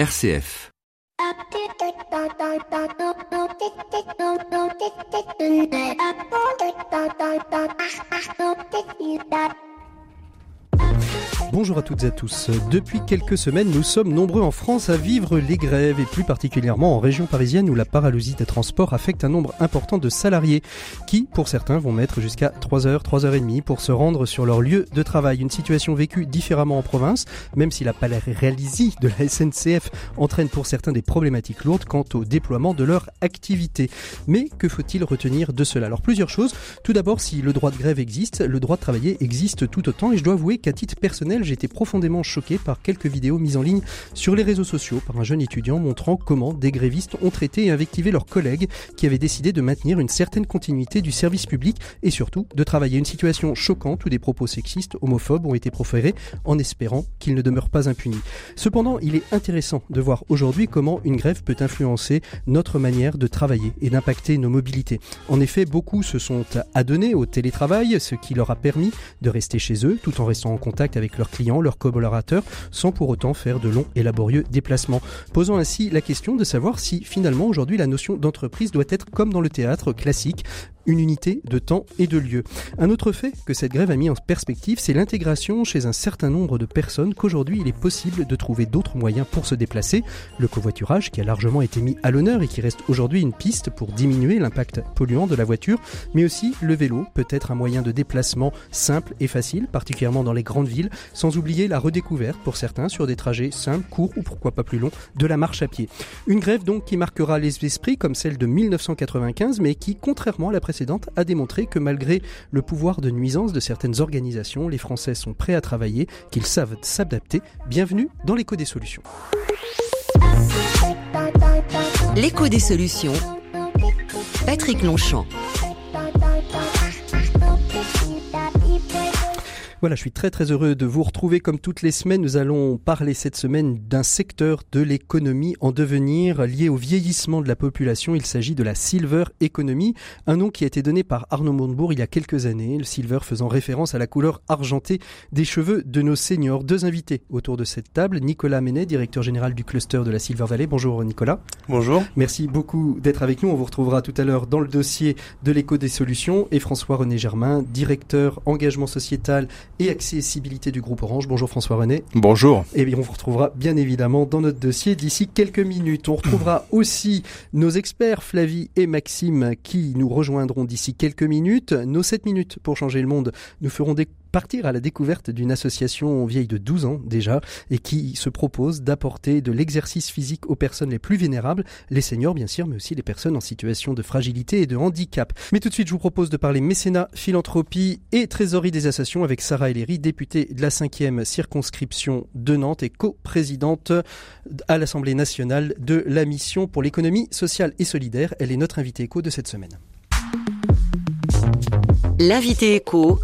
RCF. Bonjour à toutes et à tous. Depuis quelques semaines, nous sommes nombreux en France à vivre les grèves et plus particulièrement en région parisienne où la paralysie des transports affecte un nombre important de salariés qui, pour certains, vont mettre jusqu'à 3 heures, 3 heures et demie pour se rendre sur leur lieu de travail. Une situation vécue différemment en province, même si la paralysie de la SNCF entraîne pour certains des problématiques lourdes quant au déploiement de leur activité. Mais que faut-il retenir de cela? Alors plusieurs choses. Tout d'abord, si le droit de grève existe, le droit de travailler existe tout autant et je dois avouer qu'à titre personnel, j'ai été profondément choqué par quelques vidéos mises en ligne sur les réseaux sociaux par un jeune étudiant montrant comment des grévistes ont traité et invectivé leurs collègues qui avaient décidé de maintenir une certaine continuité du service public et surtout de travailler. Une situation choquante où des propos sexistes, homophobes ont été proférés en espérant qu'ils ne demeurent pas impunis. Cependant, il est intéressant de voir aujourd'hui comment une grève peut influencer notre manière de travailler et d'impacter nos mobilités. En effet, beaucoup se sont adonnés au télétravail, ce qui leur a permis de rester chez eux tout en restant en contact avec leurs clients, leurs collaborateurs, sans pour autant faire de longs et laborieux déplacements. Posant ainsi la question de savoir si finalement aujourd'hui la notion d'entreprise doit être comme dans le théâtre classique, une unité de temps et de lieu. Un autre fait que cette grève a mis en perspective, c'est l'intégration chez un certain nombre de personnes qu'aujourd'hui il est possible de trouver d'autres moyens pour se déplacer. Le covoiturage qui a largement été mis à l'honneur et qui reste aujourd'hui une piste pour diminuer l'impact polluant de la voiture, mais aussi le vélo peut être un moyen de déplacement simple et facile, particulièrement dans les grandes villes, sans oublier la redécouverte pour certains sur des trajets simples, courts ou pourquoi pas plus longs de la marche à pied. Une grève donc qui marquera les esprits comme celle de 1995 mais qui, contrairement à la a démontré que malgré le pouvoir de nuisance de certaines organisations, les Français sont prêts à travailler, qu'ils savent s'adapter. Bienvenue dans l'écho des solutions. L'écho des solutions. Patrick Longchamp. Voilà, je suis très très heureux de vous retrouver comme toutes les semaines. Nous allons parler cette semaine d'un secteur de l'économie en devenir lié au vieillissement de la population. Il s'agit de la Silver Economy, un nom qui a été donné par Arnaud Montebourg il y a quelques années, le silver faisant référence à la couleur argentée des cheveux de nos seniors. Deux invités autour de cette table, Nicolas Menet, directeur général du cluster de la Silver Valley. Bonjour Nicolas. Bonjour. Merci beaucoup d'être avec nous. On vous retrouvera tout à l'heure dans le dossier de l'écho des solutions et François-René Germain, directeur engagement sociétal et accessibilité du groupe Orange. Bonjour François René. Bonjour. Et bien on vous retrouvera bien évidemment dans notre dossier d'ici quelques minutes. On retrouvera aussi nos experts Flavie et Maxime qui nous rejoindront d'ici quelques minutes. Nos 7 minutes pour changer le monde nous ferons des partir à la découverte d'une association vieille de 12 ans déjà et qui se propose d'apporter de l'exercice physique aux personnes les plus vulnérables, les seniors bien sûr, mais aussi les personnes en situation de fragilité et de handicap. Mais tout de suite, je vous propose de parler mécénat, philanthropie et trésorerie des associations avec Sarah Ellery, députée de la 5e circonscription de Nantes et co-présidente à l'Assemblée nationale de la mission pour l'économie sociale et solidaire. Elle est notre invitée éco de cette semaine. L'invité éco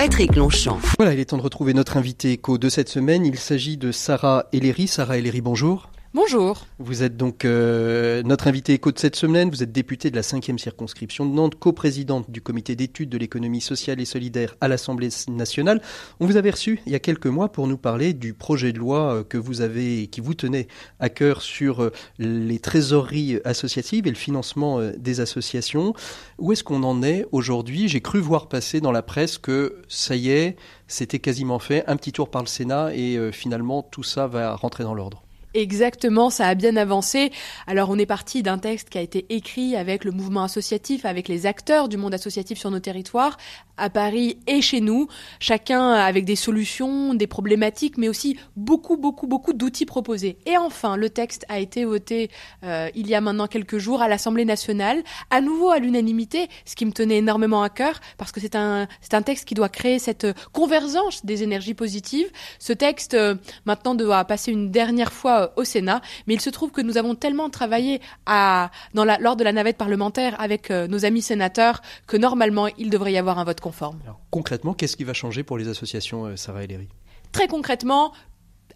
Patrick Longchamp. Voilà, il est temps de retrouver notre invité éco de cette semaine. Il s'agit de Sarah Ellery. Sarah Ellery, bonjour. Bonjour. Vous êtes donc euh, notre invité éco de cette semaine. Vous êtes députée de la 5e circonscription de Nantes, coprésidente du comité d'études de l'économie sociale et solidaire à l'Assemblée nationale. On vous avait reçu il y a quelques mois pour nous parler du projet de loi euh, que vous avez, qui vous tenait à cœur sur euh, les trésoreries associatives et le financement des associations. Où est-ce qu'on en est aujourd'hui? J'ai cru voir passer dans la presse que ça y est, c'était quasiment fait, un petit tour par le Sénat et finalement tout ça va rentrer dans l'ordre. Exactement, ça a bien avancé. Alors on est parti d'un texte qui a été écrit avec le mouvement associatif, avec les acteurs du monde associatif sur nos territoires, à Paris et chez nous, chacun avec des solutions, des problématiques, mais aussi beaucoup, beaucoup, beaucoup d'outils proposés. Et enfin, le texte a été voté euh, il y a maintenant quelques jours à l'Assemblée nationale, à nouveau à l'unanimité, ce qui me tenait énormément à cœur, parce que c'est un, c'est un texte qui doit créer cette convergence des énergies positives. Ce texte, euh, maintenant, doit passer une dernière fois euh, au Sénat, mais il se trouve que nous avons tellement travaillé à, dans la, lors de la navette parlementaire avec euh, nos amis sénateurs que normalement il devrait y avoir un vote conforme. concrètement, qu'est-ce qui va changer pour les associations, euh, Sarah Ellery Très concrètement,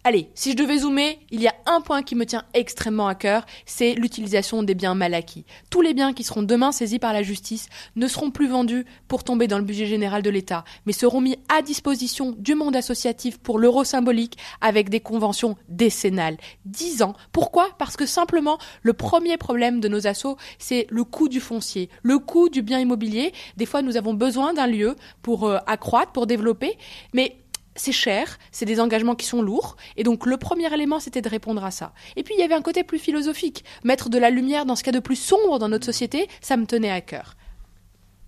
Allez, si je devais zoomer, il y a un point qui me tient extrêmement à cœur, c'est l'utilisation des biens mal acquis. Tous les biens qui seront demain saisis par la justice ne seront plus vendus pour tomber dans le budget général de l'État, mais seront mis à disposition du monde associatif pour l'euro symbolique avec des conventions décennales. Dix ans. Pourquoi? Parce que simplement, le premier problème de nos assos, c'est le coût du foncier, le coût du bien immobilier. Des fois, nous avons besoin d'un lieu pour euh, accroître, pour développer, mais c'est cher, c'est des engagements qui sont lourds, et donc le premier élément, c'était de répondre à ça. Et puis il y avait un côté plus philosophique, mettre de la lumière dans ce cas de plus sombre dans notre société, ça me tenait à cœur.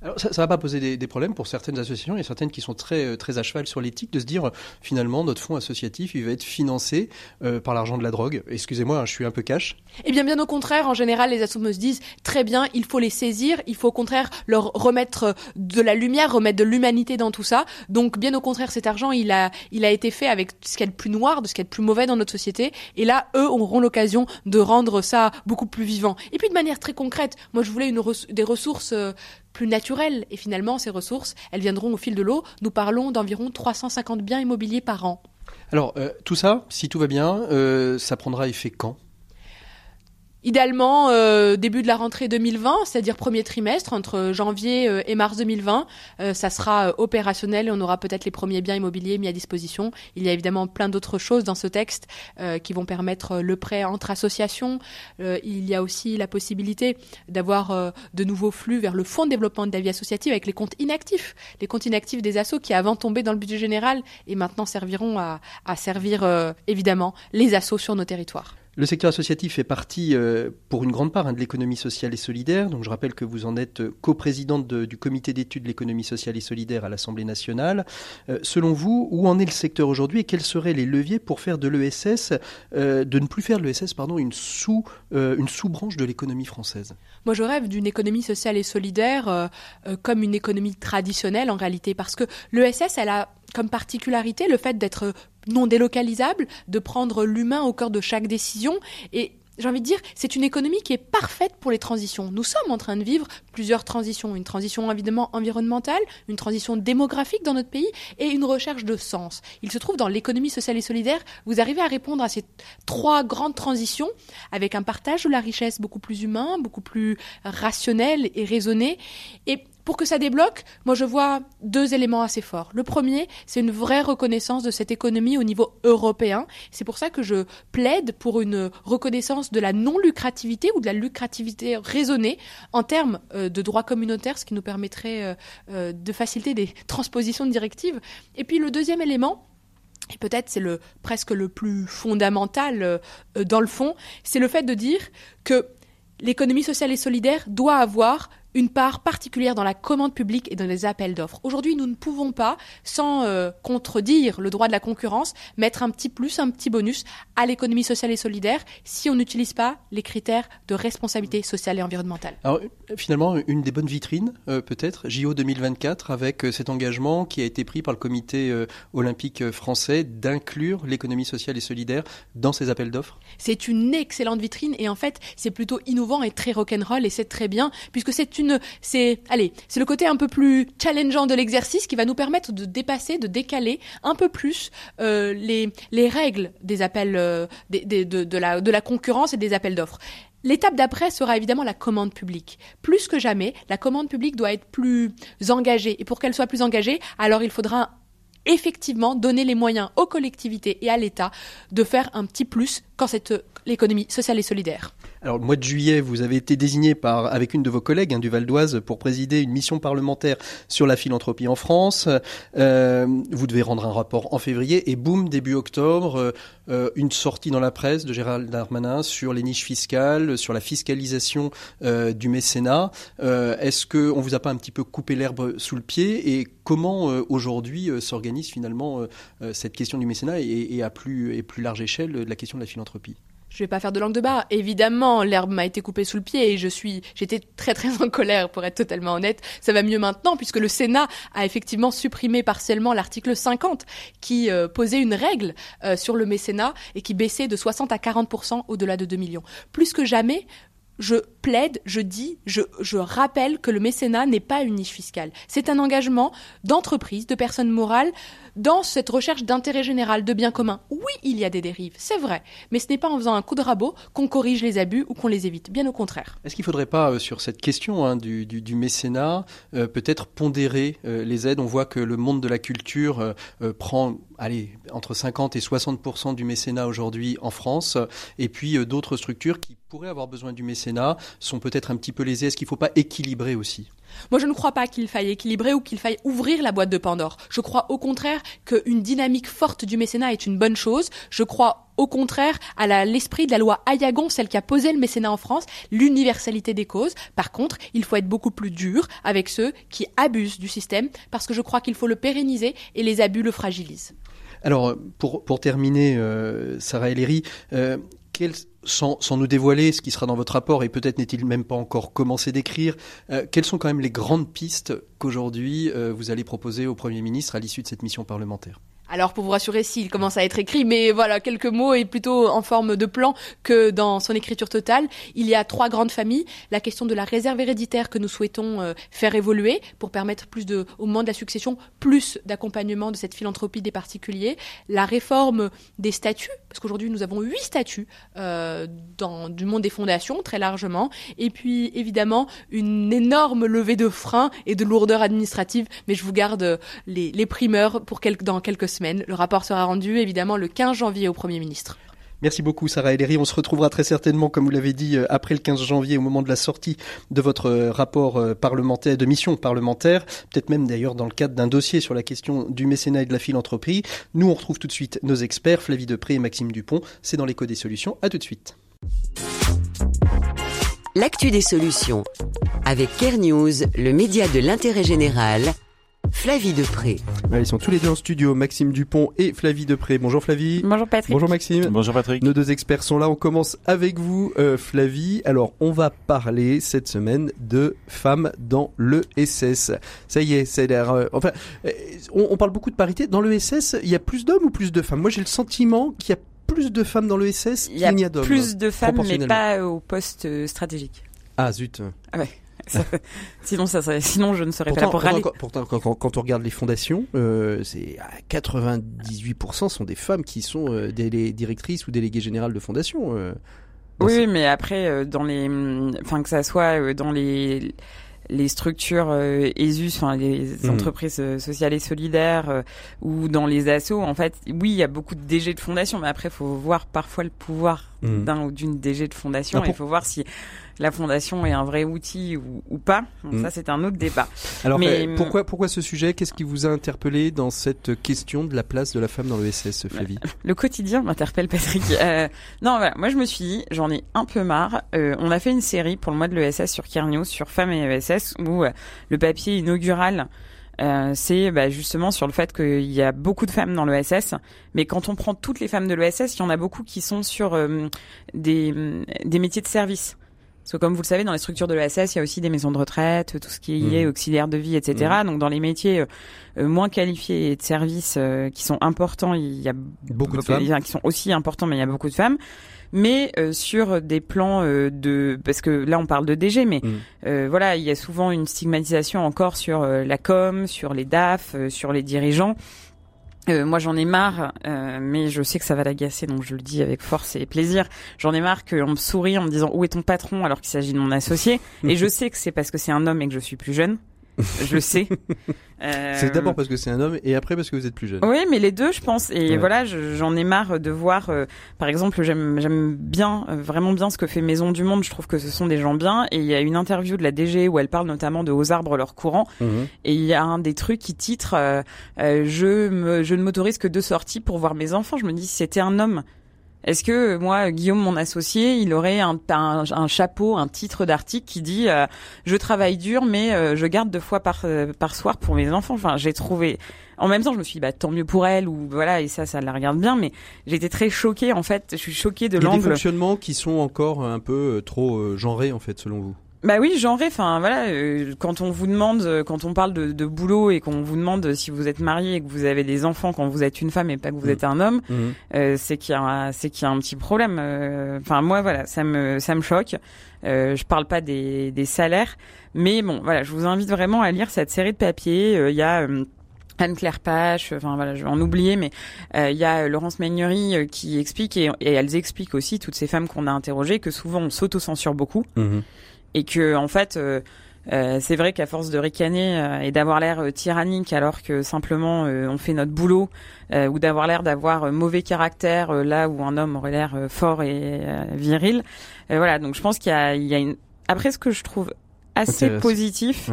Alors ça ne va pas poser des, problèmes pour certaines associations, il y a certaines qui sont très, euh, très à cheval sur l'éthique, de se dire finalement notre fonds associatif il va être financé euh, par l'argent de la drogue. Excusez-moi, hein, je suis un peu cash. Eh bien bien au contraire, en général les associations se disent très bien, il faut les saisir, il faut au contraire leur remettre euh, de la lumière, remettre de l'humanité dans tout ça. Donc bien au contraire cet argent il a, il a été fait avec ce qu'il y a de plus noir, de ce qu'il y a de plus mauvais dans notre société. Et là, eux auront l'occasion de rendre ça beaucoup plus vivant. Et puis de manière très concrète, moi je voulais une des ressources plus naturelles. Et finalement, ces ressources, elles viendront au fil de l'eau. Nous parlons d'environ 350 biens immobiliers par an. Alors, euh, tout ça, si tout va bien, euh, ça prendra effet quand? Idéalement, euh, début de la rentrée 2020, c'est-à-dire premier trimestre, entre janvier euh, et mars 2020, euh, ça sera opérationnel et on aura peut-être les premiers biens immobiliers mis à disposition. Il y a évidemment plein d'autres choses dans ce texte qui vont permettre le prêt entre associations. il y a aussi la possibilité d'avoir de nouveaux flux vers le fonds de développement de la vie associative avec les comptes inactifs. Les comptes inactifs des assos qui avant tombaient dans le budget général et maintenant serviront à, à servir évidemment les assos sur nos territoires. Le secteur associatif fait partie, euh, pour une grande part, hein, de l'économie sociale et solidaire. Donc, je rappelle que vous en êtes coprésidente du comité d'études de l'économie sociale et solidaire à l'Assemblée nationale. Euh, selon vous, où en est le secteur aujourd'hui et quels seraient les leviers pour faire de l'ESS, euh, de ne plus faire de l'ESS, pardon, une sous, une sous-branche de l'économie française? Moi, je rêve d'une économie sociale et solidaire comme une économie traditionnelle en réalité, parce que l'ESS, elle a comme particularité le fait d'être non délocalisable, de prendre l'humain au cœur de chaque décision et j'ai envie de dire, c'est une économie qui est parfaite pour les transitions. Nous sommes en train de vivre plusieurs transitions. Une transition évidemment environnementale, une transition démographique dans notre pays et une recherche de sens. Il se trouve dans l'économie sociale et solidaire, vous arrivez à répondre à ces trois grandes transitions avec un partage de la richesse beaucoup plus humain, beaucoup plus rationnel et raisonné. Et pour que ça débloque, moi je vois deux éléments assez forts. Le premier, c'est une vraie reconnaissance de cette économie au niveau européen. C'est pour ça que je plaide pour une reconnaissance de la non-lucrativité ou de la lucrativité raisonnée en termes euh, de droit communautaire, ce qui nous permettrait euh, euh, de faciliter des transpositions de directives. Et puis le deuxième élément, et peut-être c'est le presque le plus fondamental dans le fond, c'est le fait de dire que l'économie sociale et solidaire doit avoir une part particulière dans la commande publique et dans les appels d'offres. Aujourd'hui, nous ne pouvons pas, sans euh, contredire le droit de la concurrence, mettre un petit plus, un petit bonus à l'économie sociale et solidaire si on n'utilise pas les critères de responsabilité sociale et environnementale. Alors, finalement, une des bonnes vitrines, euh, peut-être, JO 2024, avec euh, cet engagement qui a été pris par le comité olympique français d'inclure l'économie sociale et solidaire dans ces appels d'offres C'est une excellente vitrine et en fait, c'est plutôt innovant et très rock'n'roll et c'est très bien puisque c'est une c'est, le côté un peu plus challengeant de l'exercice qui va nous permettre de dépasser, de décaler un peu plus euh, les, les règles des appels, euh, de, de, la, de la concurrence et des appels d'offres. L'étape d'après sera évidemment la commande publique. Plus que jamais, la commande publique doit être plus engagée. Et pour qu'elle soit plus engagée, alors il faudra effectivement donner les moyens aux collectivités et à l'État de faire un petit plus quand c'est l'économie sociale et solidaire. Alors, le mois de juillet, vous avez été désigné par, avec une de vos collègues hein, du Val d'Oise pour présider une mission parlementaire sur la philanthropie en France. Euh, vous devez rendre un rapport en février et boum, début octobre, euh, une sortie dans la presse de Gérald Darmanin sur les niches fiscales, sur la fiscalisation euh, du mécénat. Est-ce qu'on vous a pas un petit peu coupé l'herbe sous le pied et comment aujourd'hui s'organise finalement cette question du mécénat et, à plus, et plus large échelle la question de la philanthropie je vais pas faire de langue de bas. Évidemment, l'herbe m'a été coupée sous le pied et je suis, j'étais très très en colère pour être totalement honnête. Ça va mieux maintenant puisque le Sénat a effectivement supprimé partiellement l'article 50 qui euh, posait une règle euh, sur le mécénat et qui baissait de 60 à 40% au-delà de 2 millions. Plus que jamais, je plaide, je dis, je, je rappelle que le mécénat n'est pas une niche fiscale. C'est un engagement d'entreprise, de personnes morales, dans cette recherche d'intérêt général, de bien commun, oui, il y a des dérives, c'est vrai, mais ce n'est pas en faisant un coup de rabot qu'on corrige les abus ou qu'on les évite, bien au contraire. Est-ce qu'il ne faudrait pas, euh, sur cette question hein, du, mécénat, euh, peut-être pondérer euh, les aides? On voit que le monde de la culture prend entre 50 et 60% du mécénat aujourd'hui en France, et puis d'autres structures qui pourraient avoir besoin du mécénat sont peut-être un petit peu lésées. Est-ce qu'il ne faut pas équilibrer aussi? Moi, je ne crois pas qu'il faille équilibrer ou qu'il faille ouvrir la boîte de Pandore. Je crois au contraire qu'une dynamique forte du mécénat est une bonne chose. Je crois au contraire à l'esprit de la loi Ayagon, celle qui a posé le mécénat en France, l'universalité des causes. Par contre, il faut être beaucoup plus dur avec ceux qui abusent du système parce que je crois qu'il faut le pérenniser et les abus le fragilisent. Alors, pour, pour terminer, euh, Sarah Ellery, euh, sans, nous dévoiler ce qui sera dans votre rapport, et peut-être n'est-il même pas encore commencé d'écrire, euh, quelles sont quand même les grandes pistes qu'aujourd'hui euh, vous allez proposer au Premier ministre à l'issue de cette mission parlementaire? Alors pour vous rassurer, s'il commence à être écrit, mais voilà, quelques mots et plutôt en forme de plan que dans son écriture totale. Il y a trois grandes familles. La question de la réserve héréditaire que nous souhaitons euh, faire évoluer pour permettre plus de, au moment de la succession, plus d'accompagnement de cette philanthropie des particuliers. La réforme des statuts, parce qu'aujourd'hui nous avons huit statuts euh, dans du monde des fondations très largement. Et puis évidemment une énorme levée de freins et de lourdeur administrative. Mais je vous garde les, les primeurs pour quelques, dans quelques le rapport sera rendu évidemment le 15 janvier au Premier ministre. Merci beaucoup Sarah Ellery. On se retrouvera très certainement, comme vous l'avez dit, euh, après le 15 janvier, au moment de la sortie de votre euh, rapport euh, parlementaire, de mission parlementaire, peut-être même d'ailleurs dans le cadre d'un dossier sur la question du mécénat et de la philanthropie. Nous, on retrouve tout de suite nos experts, Flavie Depré et Maxime Dupont. C'est dans l'écho des solutions. À tout de suite. L'actu des solutions. Avec Care News, le média de l'intérêt général Flavie Depré. ils sont tous les deux en studio, Maxime Dupont et Flavie Depré. Bonjour Flavie. Bonjour Patrick. Bonjour Maxime. Bonjour Patrick. Nos deux experts sont là. On commence avec vous, euh, Flavie. Alors, on va parler cette semaine de femmes dans le SS. Ça y est, c'est l'air. Euh, enfin, euh, on, parle beaucoup de parité. Dans le SS, il y a plus d'hommes ou plus de femmes? Moi, j'ai le sentiment qu'il y a plus de femmes dans le SS qu'il n'y a d'hommes. Plus de femmes, mais pas au poste stratégique. Ah zut. Ah ouais. sinon, ça sinon, je ne serais pas là pour râler. Pourtant, quand, on regarde les fondations, euh, c'est 98% sont des femmes qui sont euh, des directrices ou déléguées générales de fondations. Euh, oui, mais après, dans les, enfin que ça soit dans les les structures ESUS, enfin les hmm. entreprises sociales et solidaires, ou dans les assos, en fait, oui, il y a beaucoup de DG de fondation, mais après, il faut voir parfois le pouvoir hmm. d'un ou d'une DG de fondation. Ah, il faut voir si la fondation est un vrai outil ou, pas. Mm. Ça, c'est un autre débat. Alors, Mais, pourquoi, pourquoi ce sujet? Qu'est-ce qui vous a interpellé dans cette question de la place de la femme dans le SS, Flavie? Le quotidien m'interpelle, Patrick. Euh, non, voilà, moi, je me suis dit, j'en ai un peu marre. Euh, on a fait une série pour le mois de l'ESS sur Kernio, sur femmes et ESS, où euh, le papier inaugural euh, c'est bah, justement sur le fait qu'il y a beaucoup de femmes dans l'ESS, mais quand on prend toutes les femmes de l'ESS, il y en a beaucoup qui sont sur euh, des, des métiers de service. Parce que comme vous le savez, dans les structures de l'ESS, il y a aussi des maisons de retraite, tout ce qui est mmh. auxiliaire de vie, etc. Mmh. Donc dans les métiers euh, moins qualifiés et de services qui sont importants, il y a beaucoup de femmes qui sont aussi importants, mais il y a beaucoup de femmes mais euh, sur des plans euh, de parce que là on parle de DG mais mm. euh, voilà il y a souvent une stigmatisation encore sur la com sur les DAF sur les dirigeants moi j'en ai marre, mais je sais que ça va l'agacer, donc je le dis avec force et plaisir. J'en ai marre qu'on me sourit en me disant où est ton patron alors qu'il s'agit de mon associé, et je sais que c'est parce que c'est un homme et que je suis plus jeune je sais. C'est d'abord parce que c'est un homme et après parce que vous êtes plus jeune. Oui, mais les deux, je pense. Et voilà, j'en ai marre de voir, euh, par exemple, j'aime bien, euh, vraiment bien ce que fait Maison du Monde. Je trouve que ce sont des gens bien. Et il y a une interview de la DG où elle parle notamment de Aux arbres leur courant. Mhm. Et il y a un des trucs qui titre euh, je, me, je ne m'autorise que deux sorties pour voir mes enfants. Je me dis, si c'était un homme est-ce que moi, Guillaume, mon associé, il aurait un, un, chapeau, un titre d'article qui dit euh, je travaille dur, mais euh, je garde deux fois par euh, par soir pour mes enfants. Enfin, j'ai trouvé. En même temps, je me suis dit, bah tant mieux pour elle ou voilà et ça, ça la regarde bien. Mais j'étais très choquée en fait. Je suis choquée de l'angle. Il y a des fonctionnements qui sont encore un peu trop genrés en fait, selon vous? Bah oui, genré. Enfin voilà, euh, quand on vous demande, euh, quand on parle de, de boulot et qu'on vous demande si vous êtes marié et que vous avez des enfants quand vous êtes une femme et pas que vous mm. êtes un homme, mm. euh, c'est qu'il y a, c'est qu'il y a un petit problème. Enfin moi voilà, ça me, ça me choque. je parle pas des, des salaires, mais bon voilà, je vous invite vraiment à lire cette série de papiers. Il y a Anne-Claire Pache, enfin voilà, je vais en oublier, mais il y a Laurence Magnery qui explique, et, elles expliquent aussi, toutes ces femmes qu'on a interrogées, que souvent on s'auto-censure beaucoup, mmh et que en fait... Euh, c'est vrai qu'à force de ricaner euh, et d'avoir l'air euh, tyrannique alors que simplement on fait notre boulot ou d'avoir l'air d'avoir mauvais caractère là où un homme aurait l'air fort et viril. voilà, donc je pense qu'il y a, il y a une... Après, ce que je trouve assez positif,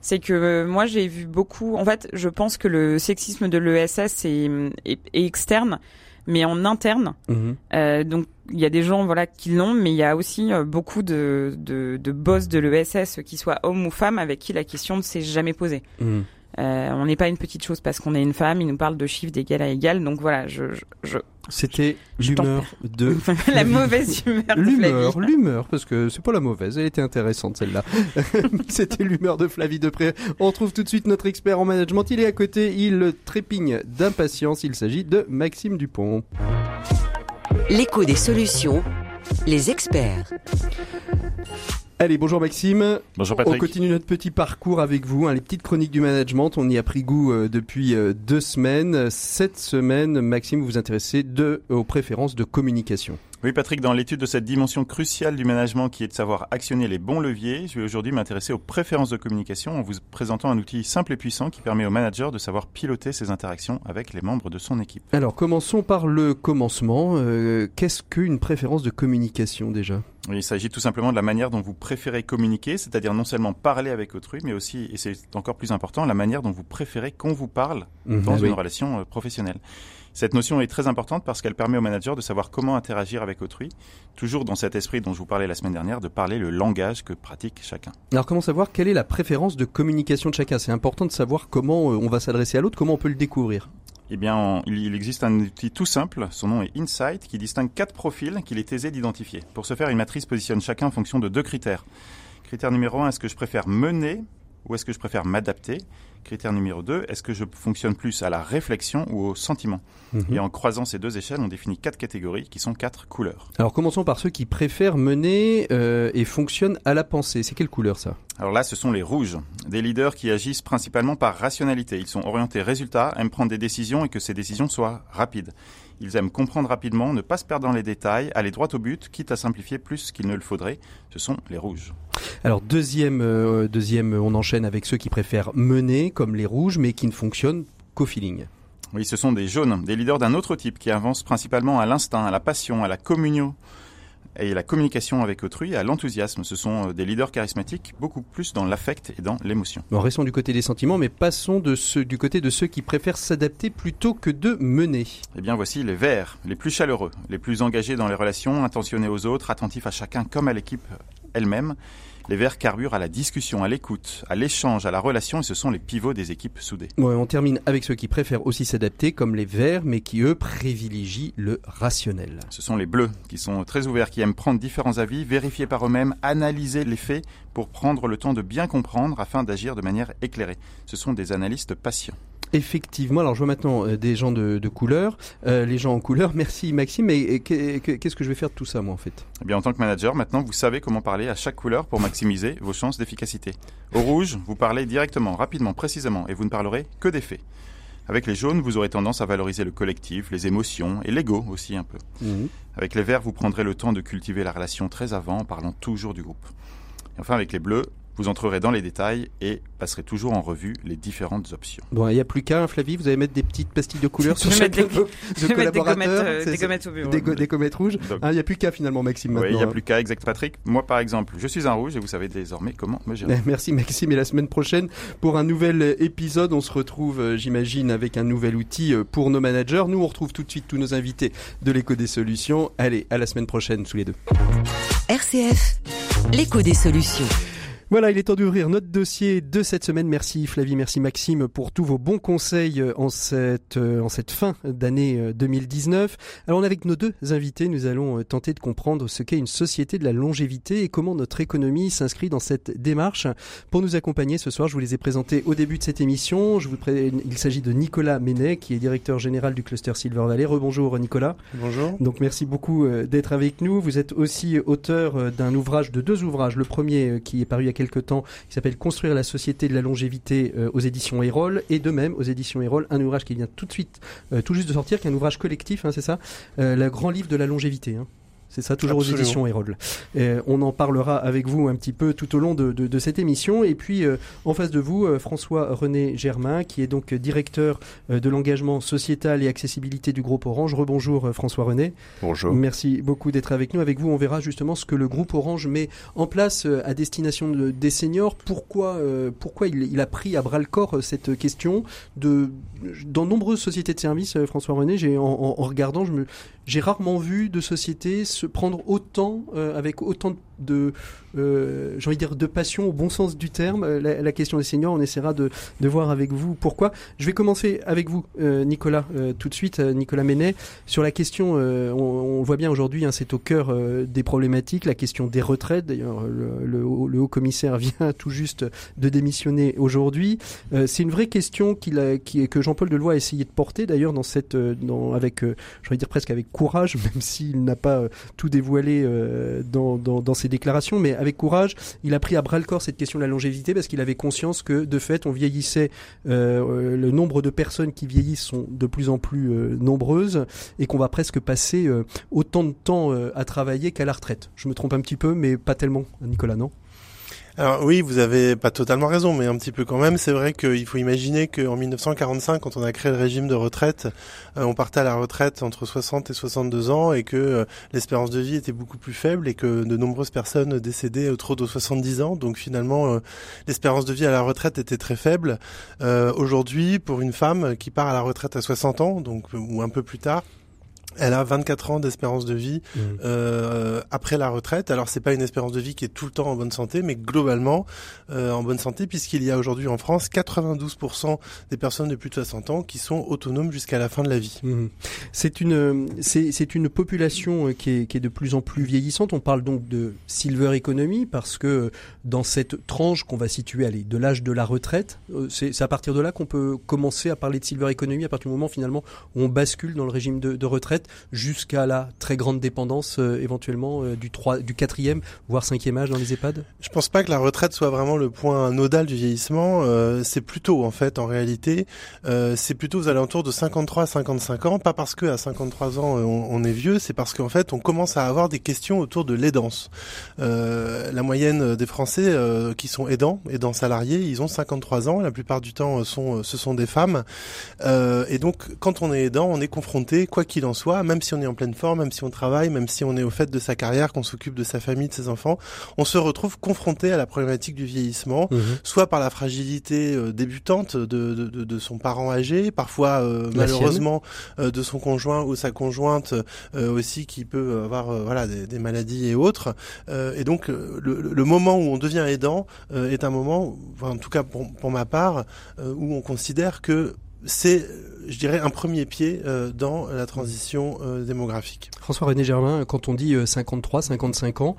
c'est que moi j'ai vu beaucoup. En fait, je pense que le sexisme de l'ESS est, est, externe mais en interne. Mhm. Euh, donc il y a des gens voilà qui l'ont, mais il y a aussi euh, beaucoup de, de, de boss de l'ESS, qu'ils soient hommes ou femmes, avec qui la question ne s'est jamais posée. Mhm. Euh, on n'est pas une petite chose parce qu'on est une femme. Ils nous parlent de chiffres d'égal à égal. Donc voilà, je, je, c'était l'humeur de la mauvaise humeur. L'humeur, l'humeur, parce que c'est pas la mauvaise. Elle était intéressante celle-là. C'était l'humeur de Flavie Depré. On retrouve tout de suite notre expert en management. Il est à côté. Il trépigne d'impatience. Il s'agit de Maxime Dupont. L'écho des solutions. Les experts. Allez, bonjour Maxime. Bonjour Patrick. On continue notre petit parcours avec vous, hein, les petites chroniques du management. On y a pris goût euh, depuis euh, deux semaines. Cette semaine, Maxime, vous vous intéressez de, aux préférences de communication. Oui Patrick, dans l'étude de cette dimension cruciale du management qui est de savoir actionner les bons leviers, je vais aujourd'hui m'intéresser aux préférences de communication en vous présentant un outil simple et puissant qui permet au manager de savoir piloter ses interactions avec les membres de son équipe. Alors commençons par le commencement. Euh, qu'est-ce qu'une préférence de communication déjà? Il s'agit tout simplement de la manière dont vous préférez communiquer, c'est-à-dire non seulement parler avec autrui, mais aussi, et c'est encore plus important, la manière dont vous préférez qu'on vous parle mhm. dans une relation euh, professionnelle. Cette notion est très importante parce qu'elle permet au manager de savoir comment interagir avec autrui, toujours dans cet esprit dont je vous parlais la semaine dernière, de parler le langage que pratique chacun. Alors comment savoir quelle est la préférence de communication de chacun? C'est important de savoir comment euh, on va s'adresser à l'autre, comment on peut le découvrir. Eh bien, il existe un outil tout simple, son nom est Insight, qui distingue quatre profils qu'il est aisé d'identifier. Pour ce faire, une matrice positionne chacun en fonction de deux critères. Critère numéro un, est-ce que je préfère mener ou est-ce que je préfère m'adapter? Critère numéro 2, est-ce que je fonctionne plus à la réflexion ou au sentiment? Mhm. Et en croisant ces deux échelles, on définit quatre catégories qui sont quatre couleurs. Alors commençons par ceux qui préfèrent mener euh, et fonctionnent à la pensée. C'est quelle couleur ça? Alors là, ce sont les rouges, des leaders qui agissent principalement par rationalité. Ils sont orientés résultats, aiment prendre des décisions et que ces décisions soient rapides. Ils aiment comprendre rapidement, ne pas se perdre dans les détails, aller droit au but, quitte à simplifier plus qu'il ne le faudrait. Ce sont les rouges. Alors deuxième, euh, deuxième, on enchaîne avec ceux qui préfèrent mener, comme les rouges, mais qui ne fonctionnent qu'au feeling. Oui, ce sont des jaunes, des leaders d'un autre type qui avancent principalement à l'instinct, à la passion, à la communion, et la communication avec autrui, à l'enthousiasme. Ce sont euh, des leaders charismatiques, beaucoup plus dans l'affect et dans l'émotion. Bon, restons du côté des sentiments, mais passons de ceux, du côté de ceux qui préfèrent s'adapter plutôt que de mener. Eh bien, voici les verts, les plus chaleureux, les plus engagés dans les relations, intentionnés aux autres, attentifs à chacun comme à l'équipe elle-même les Verts carburent à la discussion, à l'écoute, à l'échange, à la relation et ce sont les pivots des équipes soudées. on termine avec ceux qui préfèrent aussi s'adapter comme les Verts mais qui eux privilégient le rationnel. Ce sont les Bleus qui sont très ouverts, qui aiment prendre différents avis, vérifier par eux-mêmes, analyser les faits pour prendre le temps de bien comprendre afin d'agir de manière éclairée. Ce sont des analystes patients. Effectivement, alors je vois maintenant euh, des gens de, couleur, euh, les gens en couleur. Merci Maxime, mais qu'est-ce que je vais faire de tout ça moi en fait? Eh bien en tant que manager, maintenant vous savez comment parler à chaque couleur pour maximiser vos chances d'efficacité. Au rouge, vous parlez directement, rapidement, précisément, et vous ne parlerez que des faits. Avec les jaunes, vous aurez tendance à valoriser le collectif, les émotions et l'ego aussi un peu. Mhm. Avec les verts, vous prendrez le temps de cultiver la relation très avant en parlant toujours du groupe. Et enfin, avec les bleus, vous entrerez dans les détails et passerez toujours en revue les différentes options. Bon, il n'y a plus qu'un, Flavie, vous allez mettre des petites pastilles de couleur sur chaque de, de collaborateurs. Euh, des gommettes, au bureau. Des, gommettes rouges. Hein, il n'y a plus qu'un finalement, Maxime. Oui, il n'y a plus qu'un, exact. Patrick, moi par exemple, je suis un rouge et vous savez désormais comment me gérer. Merci Maxime et la semaine prochaine pour un nouvel épisode. On se retrouve, euh, j'imagine, avec un nouvel outil euh, pour nos managers. Nous, on retrouve tout de suite tous nos invités de l'écho des solutions. Allez, à la semaine prochaine, tous les deux. RCF, l'écho des solutions. Voilà, il est temps d'ouvrir notre dossier de cette semaine. Merci Flavie, merci Maxime pour tous vos bons conseils euh, en cette, euh, en cette fin d'année 2019. Euh, Alors, avec nos deux invités, nous allons tenter de comprendre ce qu'est une société de la longévité et comment notre économie s'inscrit dans cette démarche. Pour nous accompagner ce soir, je vous les ai présentés au début de cette émission. Je vous pré... Il s'agit de Nicolas Ménet, qui est directeur général du cluster Silver Valley. Rebonjour Nicolas. Bonjour. Donc merci beaucoup d'être avec nous. Vous êtes aussi auteur d'un ouvrage, de deux ouvrages. Le premier qui est paru quelques temps, qui s'appelle Construire la société de la longévité aux éditions Erol, et de même aux éditions Erol, un ouvrage qui vient tout de suite, tout juste de sortir, qui est un ouvrage collectif, hein, c'est ça, le grand livre de la longévité. Hein. C'est ça, toujours aux éditions Hérol. on en parlera avec vous un petit peu tout au long de, cette émission. Et puis, euh, en face de vous, euh, François-René Germain, qui est donc directeur euh, de l'engagement sociétal et accessibilité du groupe Orange. Rebonjour François-René. Bonjour. Merci beaucoup d'être avec nous. Avec vous, on verra justement ce que le groupe Orange met en place à destination des seniors. Pourquoi, pourquoi il, a pris à bras le corps cette question de, dans nombreuses sociétés de services, François-René, en, en, regardant, j'ai rarement vu de société se prendre autant, euh, avec autant de, euh, j'ai envie de dire, de passion au bon sens du terme. Euh, la, question des seniors, on essaiera de, de, voir avec vous pourquoi. Je vais commencer avec vous, Nicolas, tout de suite, Nicolas Ménet, sur la question, on, voit bien aujourd'hui, hein, c'est au cœur des problématiques, la question des retraites. D'ailleurs, le, le, haut commissaire vient tout juste de démissionner aujourd'hui. c'est une vraie question qu'il a, qui, que Jean-Paul Deloy a essayé de porter, d'ailleurs, dans cette, dans, avec, je vais dire presque avec courage, même s'il n'a pas euh, tout dévoilé euh, dans, dans, ses déclarations, mais avec courage, il a pris à bras le corps cette question de la longévité parce qu'il avait conscience que de fait, on vieillissait, euh, le nombre de personnes qui vieillissent sont de plus en plus nombreuses et qu'on va presque passer autant de temps à travailler qu'à la retraite. Je me trompe un petit peu, mais pas tellement, Nicolas, non? Alors oui, vous avez pas totalement raison, mais un petit peu quand même. C'est vrai qu'il faut imaginer qu'en 1945, quand on a créé le régime de retraite, euh, on partait à la retraite entre 60 et 62 ans et que euh, l'espérance de vie était beaucoup plus faible et que de nombreuses personnes décédaient trop de 70 ans. Donc finalement, euh, l'espérance de vie à la retraite était très faible. Aujourd'hui, pour une femme qui part à la retraite à 60 ans, donc ou un peu plus tard, elle a 24 ans d'espérance de vie mmh. euh, après la retraite. Alors c'est pas une espérance de vie qui est tout le temps en bonne santé, mais globalement euh, en bonne santé puisqu'il y a aujourd'hui en France 92% des personnes de plus de 60 ans qui sont autonomes jusqu'à la fin de la vie. Mmh. C'est une c'est une population euh, qui est, qui est de plus en plus vieillissante. On parle donc de silver economy parce que dans cette tranche qu'on va situer allez, de l'âge de la retraite, euh, c'est à partir de là qu'on peut commencer à parler de silver economy à partir du moment finalement où on bascule dans le régime de, de retraite jusqu'à la très grande dépendance euh, éventuellement euh, du 3, du quatrième, voire cinquième âge dans les EHPAD? Je pense pas que la retraite soit vraiment le point nodal du vieillissement. Euh, c'est plutôt en fait en réalité, c'est plutôt aux alentours de 53 à 55 ans. Pas parce que à 53 ans on, est vieux, c'est parce qu'en fait on commence à avoir des questions autour de l'aidance. la moyenne des Français qui sont aidants, aidants salariés, ils ont 53 ans. La plupart du temps sont, ce sont des femmes. et donc quand on est aidant, on est confronté, quoi qu'il en soit, même si on est en pleine forme, même si on travaille, même si on est au fait de sa carrière, qu'on s'occupe de sa famille, de ses enfants, on se retrouve confronté à la problématique du vieillissement, mhm. soit par la fragilité euh, débutante de, de, de, son parent âgé, parfois euh, malheureusement euh, de son conjoint ou sa conjointe aussi qui peut avoir voilà des, des, maladies et autres. et donc le, le, moment où on devient aidant est un moment, en tout cas pour, pour ma part, où on considère que c'est, je dirais, un premier pied euh, dans la transition euh, démographique. François-René Germain, quand on dit 53, euh, 55 ans,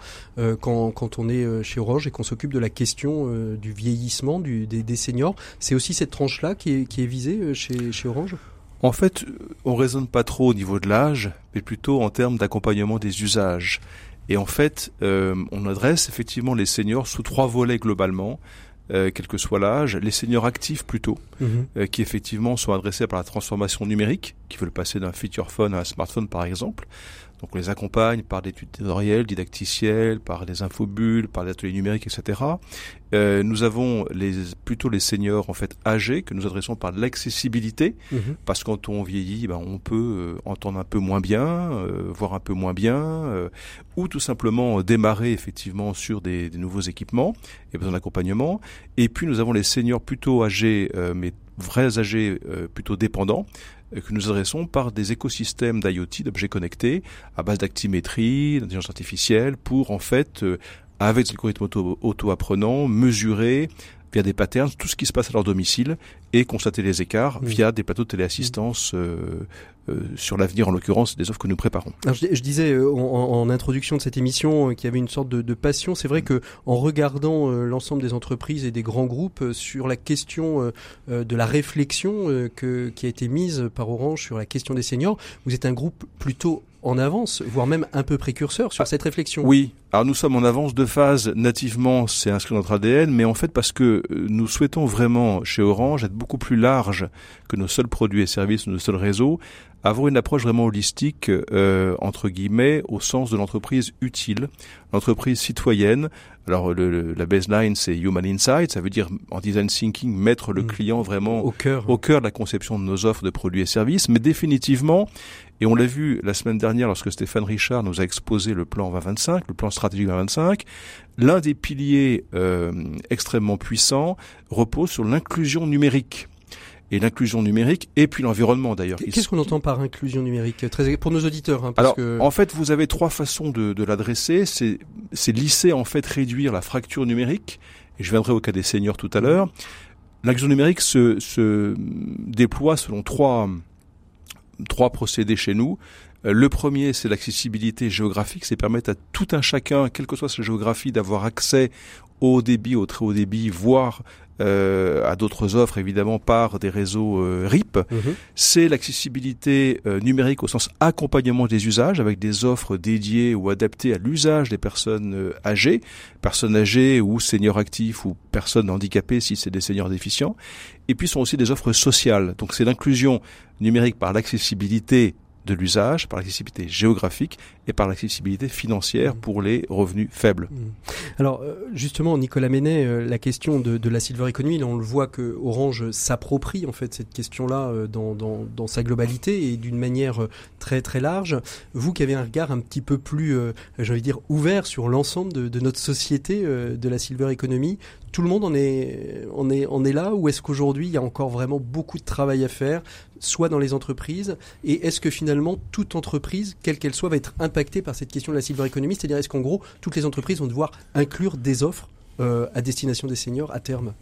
quand, quand, on est chez Orange et qu'on s'occupe de la question du vieillissement du, des, des, seniors, c'est aussi cette tranche-là qui est, qui est visée chez, chez Orange? En fait, on raisonne pas trop au niveau de l'âge, mais plutôt en termes d'accompagnement des usages. Et en fait, on adresse effectivement les seniors sous trois volets globalement. Euh, quel que soit l'âge, les seniors actifs plutôt, mhm. euh, qui effectivement sont adressés par la transformation numérique, qui veulent passer d'un feature phone à un smartphone par exemple, donc on les accompagne par des tutoriels didacticiels, par des infobules, par des ateliers numériques, etc. Euh, nous avons les, plutôt les seniors en fait âgés que nous adressons par l'accessibilité, mhm. parce que quand on vieillit, ben, on peut euh, entendre un peu moins bien, euh, voir un peu moins bien, euh, ou tout simplement démarrer effectivement sur des, des nouveaux équipements et besoin d'accompagnement. Et puis nous avons les seniors plutôt âgés, mais vrais âgés plutôt dépendants, euh, que nous adressons par des écosystèmes d'IoT, d'objets connectés, à base d'actimétrie, d'intelligence artificielle, pour en fait, euh, avec des algorithmes auto-apprenants, mesurer via des patterns tout ce qui se passe à leur domicile et constater les écarts via des plateaux de téléassistance euh, euh, sur l'avenir, en l'occurrence des offres que nous préparons. je, disais euh, en, introduction de cette émission qu'il y avait une sorte de, passion. C'est vrai que en regardant l'ensemble des entreprises et des grands groupes sur la question de la réflexion que, qui a été mise par Orange sur la question des seniors, vous êtes un groupe plutôt en avance, voire même un peu précurseur sur Ah, cette réflexion. Oui, alors nous sommes en avance de phase nativement, c'est inscrit dans notre ADN, mais en fait parce que euh, nous souhaitons vraiment chez Orange être beaucoup plus large que nos seuls produits et services, nos seuls réseaux, avoir une approche vraiment holistique, euh, entre guillemets, au sens de l'entreprise utile, l'entreprise citoyenne. Alors le, le- la baseline c'est Human Insight, ça veut dire en design thinking mettre le Mm. client vraiment Au cœur. au cœur de la conception de nos offres de produits et services, mais définitivement, et on l'a vu la semaine dernière lorsque Stéphane Richard nous a exposé le plan 2025, le plan stratégique 2025, l'un des piliers euh, extrêmement puissants repose sur l'inclusion numérique. Et l'inclusion numérique, et puis l'environnement d'ailleurs. Qu'est-ce qu'on entend par inclusion numérique? Très, Pour nos auditeurs, hein, parce alors, que... en fait, vous avez trois façons de, de l'adresser. C'est, c'est lisser, en fait, réduire la fracture numérique. Et je viendrai au cas des seniors tout à l'heure. L'action numérique se, se déploie selon trois, trois procédés chez nous. Euh, Le premier, c'est l'accessibilité géographique, c'est permettre à tout un chacun, quelle que soit sa géographie, d'avoir accès au haut débit, au très haut débit, voire à d'autres offres, évidemment, par des réseaux euh, RIP Mhm. c'est l'accessibilité euh, numérique au sens accompagnement des usages avec des offres dédiées ou adaptées à l'usage des personnes euh, âgées, personnes âgées ou seniors actifs ou personnes handicapées si c'est des seniors déficients. Et puis sont aussi des offres sociales. Donc c'est l'inclusion numérique par l'accessibilité de l'usage, par l'accessibilité géographique et par l'accessibilité financière pour les revenus faibles. Mm. Alors euh, justement, Nicolas Ménet, euh, la question de, de la silver economy, là, on le voit que Orange s'approprie en fait cette question-là euh, dans, dans, dans sa globalité et d'une manière très très large. Vous qui avez un regard un petit peu plus, j'ai envie de dire, ouvert sur l'ensemble de, de notre société de la silver economy, tout le monde en est, en est, en est là ou est-ce qu'aujourd'hui il y a encore vraiment beaucoup de travail à faire, soit dans les entreprises et est-ce que finalement toute entreprise, quelle qu'elle soit, va être impactée par cette question de la silver economy? C'est-à-dire est-ce qu'en gros toutes les entreprises vont devoir inclure des offres euh, à destination des seniors à terme?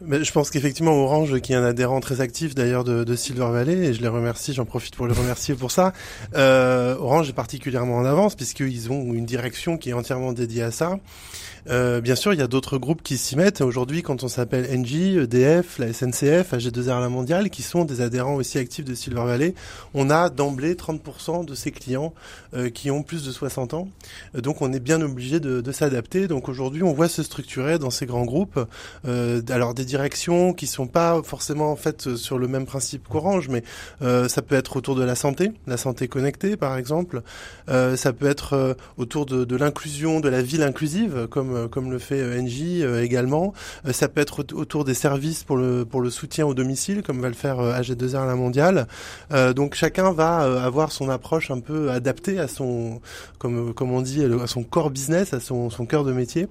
Mais je pense qu'effectivement Orange, qui est un adhérent très actif d'ailleurs de, de Silver Valley, et je les remercie, j'en profite pour les remercier pour ça. Euh, Orange est particulièrement en avance puisqu'ils ont une direction qui est entièrement dédiée à ça. Euh, bien sûr, il y a d'autres groupes qui s'y mettent. Aujourd'hui, quand on s'appelle Engie, EDF, la SNCF, AG2R La Mondiale, qui sont des adhérents aussi actifs de Silver Valley, on a d'emblée 30% de ces clients euh, qui ont plus de 60 ans. Euh, donc, on est bien obligé de, de s'adapter. Donc, aujourd'hui, on voit se structurer dans ces grands groupes, euh, alors des directions qui sont pas forcément faites sur le même principe qu'Orange, mais euh, ça peut être autour de la santé, la santé connectée, par exemple. Euh, ça peut être autour de, de l'inclusion, de la ville inclusive, comme euh, comme le fait euh, Engie euh, également. Ça peut être au- autour des services pour le pour le soutien au domicile, comme va le faire euh, AG2R la mondiale. Donc chacun va avoir son approche un peu adaptée à son comme comme on dit à son core business, à son son cœur de métier.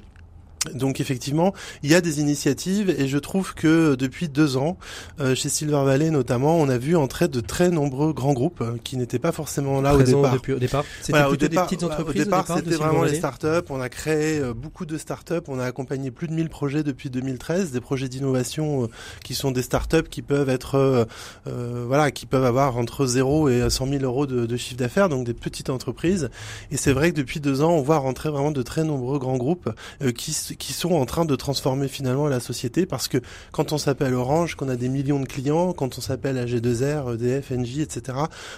Donc effectivement, il y a des initiatives et je trouve que depuis deux ans, euh, chez Silver Valley notamment, on a vu entrer de très nombreux grands groupes euh, qui n'étaient pas forcément là au départ. depuis- au départ C'était Voilà, plutôt départ, des petites entreprises Au départ, c'était vraiment les startups. On a créé euh, beaucoup de startups. On a accompagné plus de 1000 projets depuis 2013, des projets d'innovation qui sont des startups qui peuvent être, voilà, qui peuvent avoir entre 0 et 100 000 euros de, de chiffre d'affaires, donc des petites entreprises. Et c'est vrai que depuis deux ans, on voit rentrer vraiment de très nombreux grands groupes qui, qui sont en train de transformer finalement la société parce que quand on s'appelle Orange, qu'on a des millions de clients, quand on s'appelle AG2R, EDF, Engie, etc.,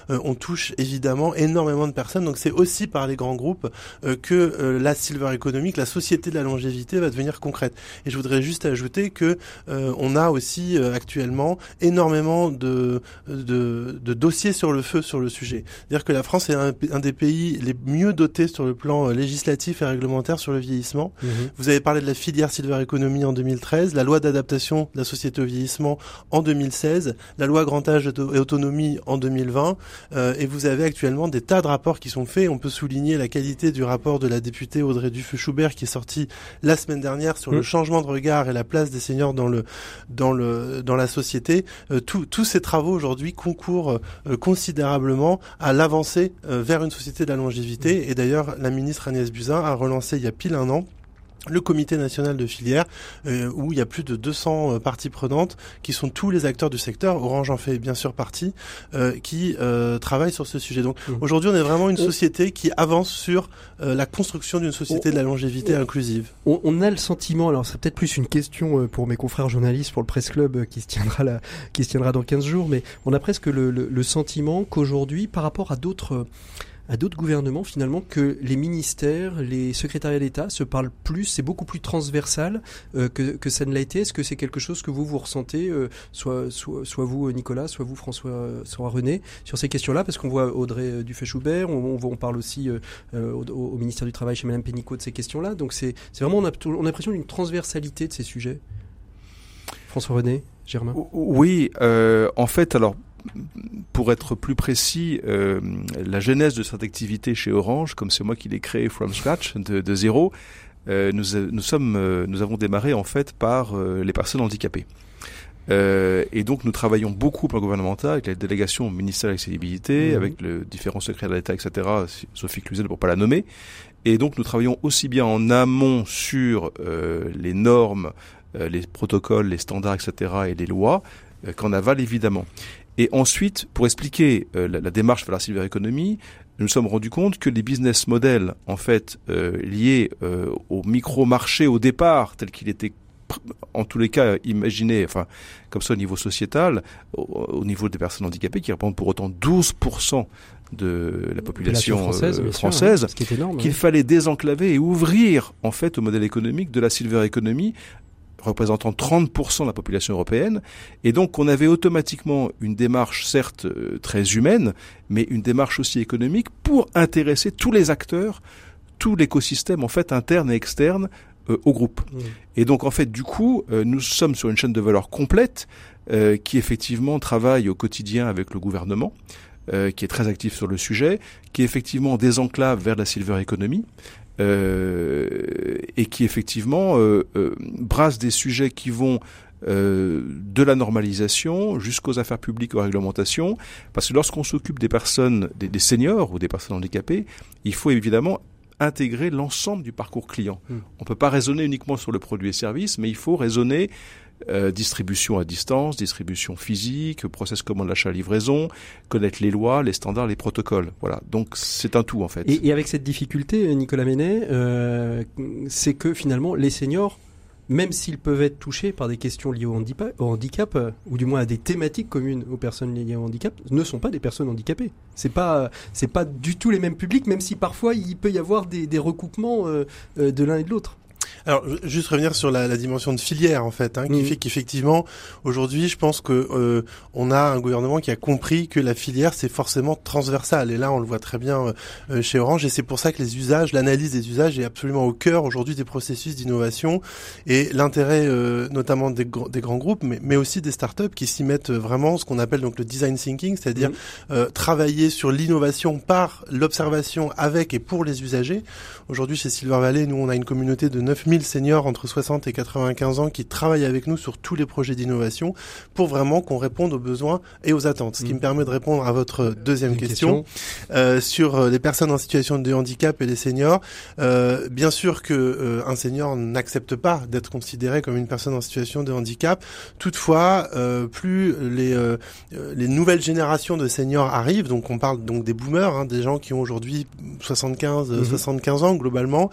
euh, on touche évidemment énormément de personnes. Donc c'est aussi par les grands groupes euh, que euh, la silver economic, la société de la longévité va devenir concrète. Et je voudrais juste ajouter que euh, on a aussi euh, actuellement énormément de, de, de dossiers sur le feu sur le sujet. C'est-à-dire que la France est un, un des pays les mieux dotés sur le plan euh, législatif et réglementaire sur le vieillissement. Mhm. Vous avez parlé de la filière Silver Economy en 2013, la loi d'adaptation de la société au vieillissement en 2016, la loi grand âge et autonomie en 2020, euh, et vous avez actuellement des tas de rapports qui sont faits. On peut souligner la qualité du rapport de la députée Audrey Dufeu-Schubert qui est sorti la semaine dernière sur Mm. le changement de regard et la place des seniors dans le dans le dans la société. Euh, tous- tous ces travaux aujourd'hui concourent euh, considérablement à l'avancée euh, vers une société de la longévité. Et d'ailleurs, la ministre Agnès Buzyn a relancé il y a pile un an le comité national de filière, euh, où il y a plus de 200 euh, parties prenantes, qui sont tous les acteurs du secteur, Orange en fait bien sûr partie, euh, qui euh, travaillent sur ce sujet. Donc Mhm. aujourd'hui, on est vraiment une société qui avance sur euh, la construction d'une société On- de la longévité on- inclusive. On, on a le sentiment, alors c'est peut-être plus une question pour mes confrères journalistes pour le Presse Club qui se tiendra là, qui se tiendra dans 15 jours, mais on a presque le, le- le sentiment qu'aujourd'hui, par rapport à d'autres à d'autres gouvernements finalement que les ministères, les secrétariats d'État se parlent plus, c'est beaucoup plus transversal euh, que, que ça ne l'a été. Est-ce que c'est quelque chose que vous vous ressentez, euh, soit, soit, soit vous Nicolas, soit vous François, soit René, sur ces questions-là? Parce qu'on voit Audrey Dufay-Schubert, on, on, parle aussi au, au, ministère du Travail chez Madame Pénicaud de ces questions-là. Donc c'est vraiment, on a, on a l'impression d'une transversalité de ces sujets. François René, Germain Oui, euh, en fait, alors pour être plus précis, euh, la genèse de cette activité chez Orange, comme c'est moi qui l'ai créé from scratch, de, de zéro, euh, nous, nous, sommes, euh, nous avons démarré en fait par les personnes handicapées. Et donc nous travaillons beaucoup pour le gouvernemental, avec la délégation au ministère de l'accessibilité, mmh. avec le différents secrétaires d'État, etc. Sophie Cluzel pour pas la nommer. Et donc nous travaillons aussi bien en amont sur les normes les protocoles, les standards, etc. et les lois, qu'en aval évidemment. Et ensuite, pour expliquer euh, la, démarche vers la silver economy, nous nous sommes rendus compte que les business models, en fait, liés au micro-marché au départ, tel qu'il était en tous les cas imaginé, enfin, comme ça au niveau sociétal, au, niveau des personnes handicapées, qui répondent pour autant 12% de la population française, française qu'il fallait désenclaver et ouvrir en fait au modèle économique de la silver economy représentant 30% de la population européenne. Et donc on avait automatiquement une démarche certes euh, très humaine, mais une démarche aussi économique pour intéresser tous les acteurs, tout l'écosystème en fait interne et externe euh, au groupe. Mmh. Et donc en fait du coup euh, nous sommes sur une chaîne de valeur complète qui effectivement travaille au quotidien avec le gouvernement. qui est très actif sur le sujet, qui effectivement désenclave vers la silver economy, euh, et qui effectivement euh, euh, brasse des sujets qui vont de la normalisation jusqu'aux affaires publiques, aux réglementations, parce que lorsqu'on s'occupe des personnes, des, des, seniors ou des personnes handicapées, il faut évidemment intégrer l'ensemble du parcours client. Hmm. On ne peut pas raisonner uniquement sur le produit et service, mais il faut raisonner euh, distribution à distance, distribution physique, process commande l'achat livraison, connaître les lois, les standards, les protocoles. Voilà. Donc c'est un tout en fait. Et, avec cette difficulté, Nicolas Ménet, euh, c'est que finalement les seniors même s'ils peuvent être touchés par des questions liées au handicap, euh, ou du moins à des thématiques communes aux personnes liées au handicap, ne sont pas des personnes handicapées. C'est pas, c'est pas du tout les mêmes publics, même si parfois il peut y avoir des, recoupements de l'un et de l'autre. Alors, juste revenir sur la, la dimension de filière en fait, hein, qui fait qu'effectivement, aujourd'hui, je pense que euh, on a un gouvernement qui a compris que la filière c'est forcément transversal. Et là, on le voit très bien euh, chez Orange, et c'est pour ça que les usages, l'analyse des usages est absolument au cœur aujourd'hui des processus d'innovation et l'intérêt euh, notamment des, des, grands groupes, mais, mais aussi des startups qui s'y mettent vraiment, ce qu'on appelle donc le design thinking, c'est-à-dire travailler sur l'innovation par l'observation avec et pour les usagers. Aujourd'hui, chez Silver Valley, nous, on a une communauté de 9000 seniors entre 60 et 95 ans qui travaillent avec nous sur tous les projets d'innovation pour vraiment qu'on réponde aux besoins et aux attentes. Ce qui mm. me permet de répondre à votre deuxième question, Euh, sur euh, les personnes en situation de handicap et les seniors. Euh, bien sûr que euh, un senior n'accepte pas d'être considéré comme une personne en situation de handicap. Toutefois, plus les les nouvelles générations de seniors arrivent, donc on parle donc des boomers, hein, des gens qui ont aujourd'hui 75 75 mm-hmm. ans globalement,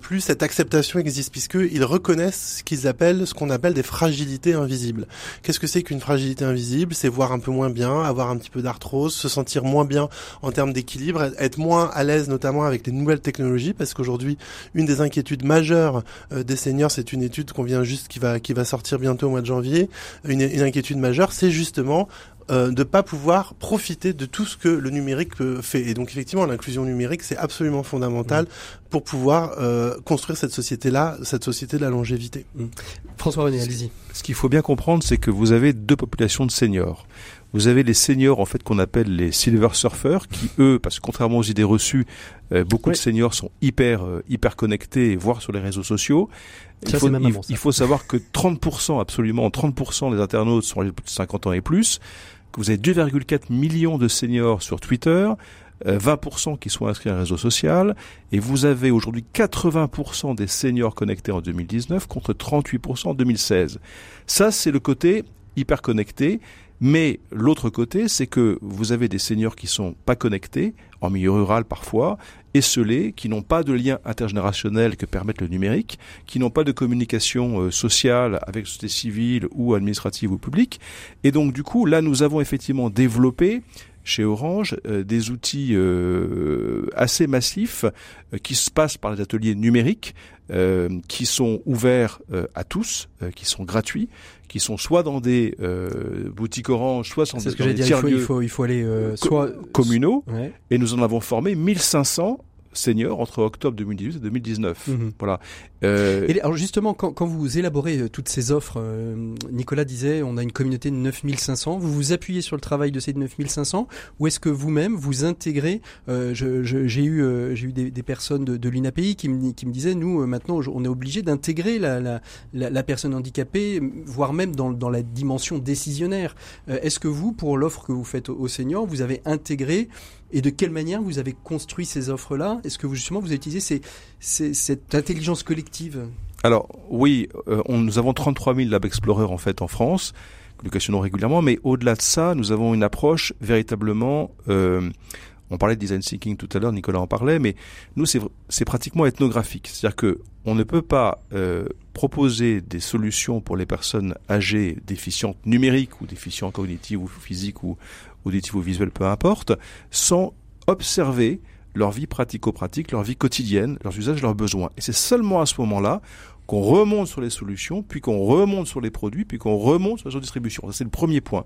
plus cette acceptation existe puisqu'ils reconnaissent ce qu'ils appellent, ce qu'on appelle des fragilités invisibles. Qu'est-ce que c'est qu'une fragilité invisible? C'est voir un peu moins bien, avoir un petit peu d'arthrose, se sentir moins bien en termes d'équilibre, être moins à l'aise notamment avec les nouvelles technologies, parce qu'aujourd'hui, une des inquiétudes majeures euh, des seniors, c'est une étude qu'on vient juste qui va qui va sortir bientôt au mois de janvier. Une, une inquiétude majeure, c'est justement euh, de pas pouvoir profiter de tout ce que le numérique fait. Et donc effectivement, l'inclusion numérique, c'est absolument fondamental mmh. Pour pouvoir euh, construire cette société-là, cette société de la longévité. Mmh. François René, allez-y. Ce qu'il faut bien comprendre, c'est que vous avez deux populations de seniors. Vous avez les seniors en fait qu'on appelle les silver surfers, qui eux, parce que contrairement aux idées reçues, euh, beaucoup de seniors sont hyper euh, hyper connectés, voire sur les réseaux sociaux. il, faut, il, il, faut, savoir que 30%, absolument 30% des internautes sont âgés de 50 ans et plus que vous avez 2,4 millions de seniors sur Twitter, 20% euh, qui sont inscrits à un réseau social, et vous avez aujourd'hui 80% des seniors connectés en 2019 contre 38% en 2016. Ça, c'est le côté hyper connecté. Mais l'autre côté, c'est que vous avez des seniors qui sont pas connectés, en milieu rural parfois, esselés, qui n'ont pas de lien intergénérationnel que permette le numérique, qui n'ont pas de communication euh, sociale avec la société civile ou administrative ou publique. Et donc du coup, là, nous avons effectivement développé chez Orange des outils assez massifs qui se passent par les ateliers numériques, qui sont ouverts à tous, qui sont gratuits, qui sont soit dans des boutiques Orange, soit dans, ce des, il faut, il faut, il faut aller soit communaux. Et nous en avons formé 1500 seniors entre octobre 2018 et 2019. Mhm. Voilà. Euh... Et alors justement, quand, quand vous élaborez euh, toutes ces offres, euh, Nicolas disait, on a une communauté de 9500. Vous vous appuyez sur le travail de ces 9500 ou est-ce que vous-même vous intégrez euh, J'ai eu, j'ai eu des, des, personnes de, de l'INAPI qui me, qui me disaient, nous maintenant, on est obligé d'intégrer la, la, la, la, personne handicapée, voire même dans, dans la dimension décisionnaire. est-ce que vous, pour l'offre que vous faites aux, aux seniors, vous avez intégré et de quelle manière vous avez construit ces offres-là? Est-ce que vous, justement vous avez utilisé ces, cette intelligence collective? Alors oui, euh, on, nous avons 33 000 Lab Explorers en fait en France, que nous questionnons régulièrement, mais au-delà de ça, nous avons une approche véritablement... Euh, on parlait de design thinking tout à l'heure, Nicolas en parlait, mais nous c'est pratiquement ethnographique. C'est-à-dire que on ne peut pas euh, proposer des solutions pour les personnes âgées déficientes numériques ou déficientes cognitives ou physiques ou, auditif ou visuel, peu importe, sans observer leur vie pratico-pratique, leur vie quotidienne, leurs usages, leurs besoins. Et c'est seulement à ce moment-là qu'on remonte sur les solutions, puis qu'on remonte sur les produits, puis qu'on remonte sur la distribution. C'est le premier point.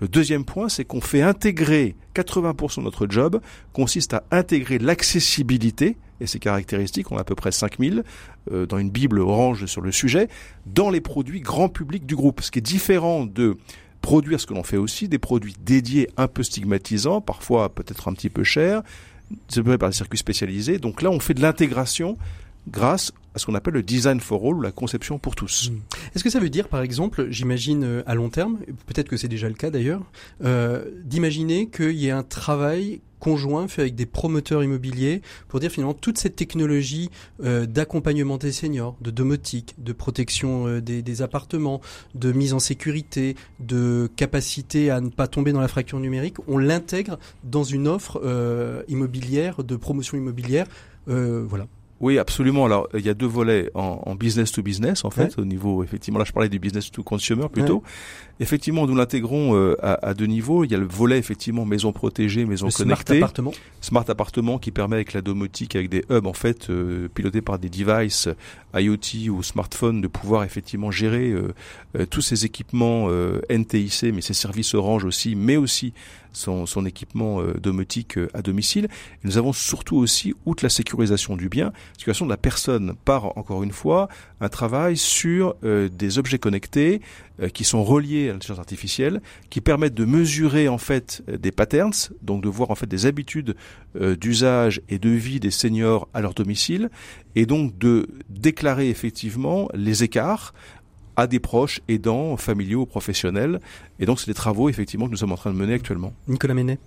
Le deuxième point, c'est qu'on fait intégrer 80% de notre job consiste à intégrer l'accessibilité et ses caractéristiques, on a à peu près 5000 euh, dans une bible orange sur le sujet, dans les produits grand public du groupe. Ce qui est différent de produire ce que l'on fait aussi, des produits dédiés un peu stigmatisants, parfois peut-être un petit peu chers, développés par des circuits spécialisés. Donc là, on fait de l'intégration grâce à ce qu'on appelle le design for all ou la conception pour tous. Hmm. Est-ce que ça veut dire, par exemple, j'imagine euh, à long terme, peut-être que c'est déjà le cas d'ailleurs, euh, d'imaginer qu'il y ait un travail conjoint fait avec des promoteurs immobiliers pour dire finalement toute cette technologie euh, d'accompagnement des seniors, de domotique, de protection des, appartements, de mise en sécurité, de capacité à ne pas tomber dans la fracture numérique, on l'intègre dans une offre immobilière, de promotion immobilière. voilà. Oui, absolument. Alors, il y a deux volets en, business to business, en fait, au niveau, effectivement, là, je parlais du business to consumer plutôt. Effectivement, nous l'intégrons euh, à, deux niveaux. Il y a le volet, effectivement, maison protégée, maison connectée. Smart appartement. Smart appartement qui permet avec la domotique, avec des hubs, en fait, euh, pilotés par des devices IoT ou smartphone, de pouvoir effectivement gérer euh, tous ces équipements NTIC, mais ces services Orange aussi, mais aussi son, son équipement domotique à domicile. Et nous avons surtout aussi, outre la sécurisation du bien, situation de la personne par, encore une fois, un travail sur des objets connectés qui sont reliés à l'intelligence artificielle qui permettent de mesurer en fait des patterns, donc de voir en fait des habitudes euh, d'usage et de vie des seniors à leur domicile, et donc de déclarer effectivement les écarts à des proches aidants, familiaux, professionnels. Et donc, c'est des travaux, effectivement, que nous sommes en train de mener actuellement. Nicolas Ménet.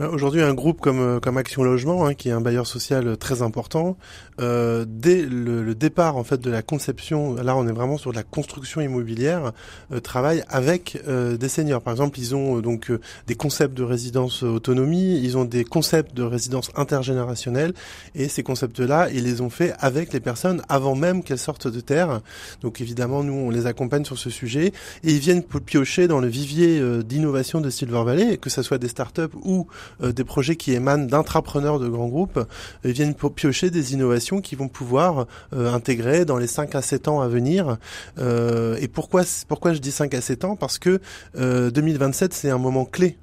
Aujourd'hui, un groupe comme, euh, comme Action Logement, hein, qui est un bailleur social très important, euh, dès le, le, départ en fait de la conception, là on est vraiment sur la construction immobilière, euh, travaille avec euh, des seniors. Par exemple, ils ont euh, donc des concepts de résidence autonomie, ils ont des concepts de résidence intergénérationnelle, et ces concepts-là, ils les ont fait avec les personnes avant même qu'elles sortent de terre. Donc évidemment, nous on les accompagne sur ce sujet, et ils viennent piocher dans le vivier d'innovation de Silver Valley, que ce soit des startups ou euh, des projets qui émanent d'intrapreneurs de grands groupes euh, viennent piocher des innovations qui vont pouvoir euh, intégrer dans les 5 à 7 ans à venir. et pourquoi pourquoi je dis 5 à 7 ans? Parce que 2027 c'est un moment clé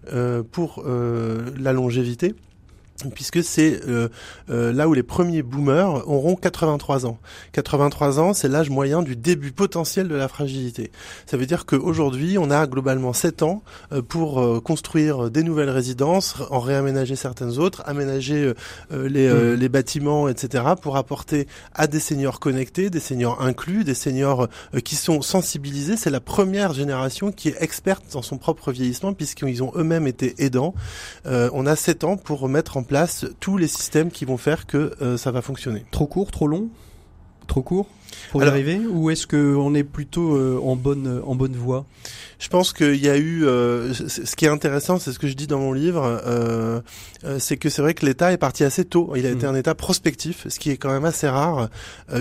pour la longévité puisque c'est euh, euh, là où les premiers boomers auront 83 ans. 83 ans, c'est l'âge moyen du début potentiel de la fragilité. Ça veut dire qu'aujourd'hui, on a globalement 7 ans euh, pour construire des nouvelles résidences, en réaménager certaines autres, aménager les, mmh. les, bâtiments, etc., pour apporter à des seniors connectés, des seniors inclus, des seniors qui sont sensibilisés. C'est la première génération qui est experte dans son propre vieillissement, puisqu'ils ont eux-mêmes été aidants. on a 7 ans pour mettre en place tous les systèmes qui vont faire que euh, ça va fonctionner. Trop court, trop long? Trop court? Pour y arriver ou est-ce qu'on est plutôt en bonne en bonne voie? Je pense qu'il y a eu, euh, ce qui est intéressant, c'est ce que je dis dans mon livre, euh, euh, c'est que c'est vrai que l'État est parti assez tôt. Il a été mm. un État prospectif, ce qui est quand même assez rare,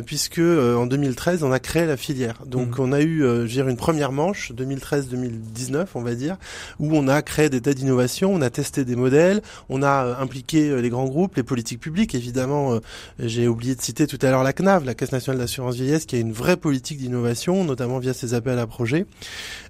puisque en 2013 on a créé la filière. Donc mm. on a eu, je dire, une première manche 2013-2019, on va dire, où on a créé des tas d'innovations, on a testé des modèles, on a impliqué les grands groupes, les politiques publiques. Évidemment, j'ai oublié de citer tout à l'heure la CNAV, la Caisse nationale d'assurance vieillesse, qui a une vraie politique d'innovation, notamment via ses appels à projets.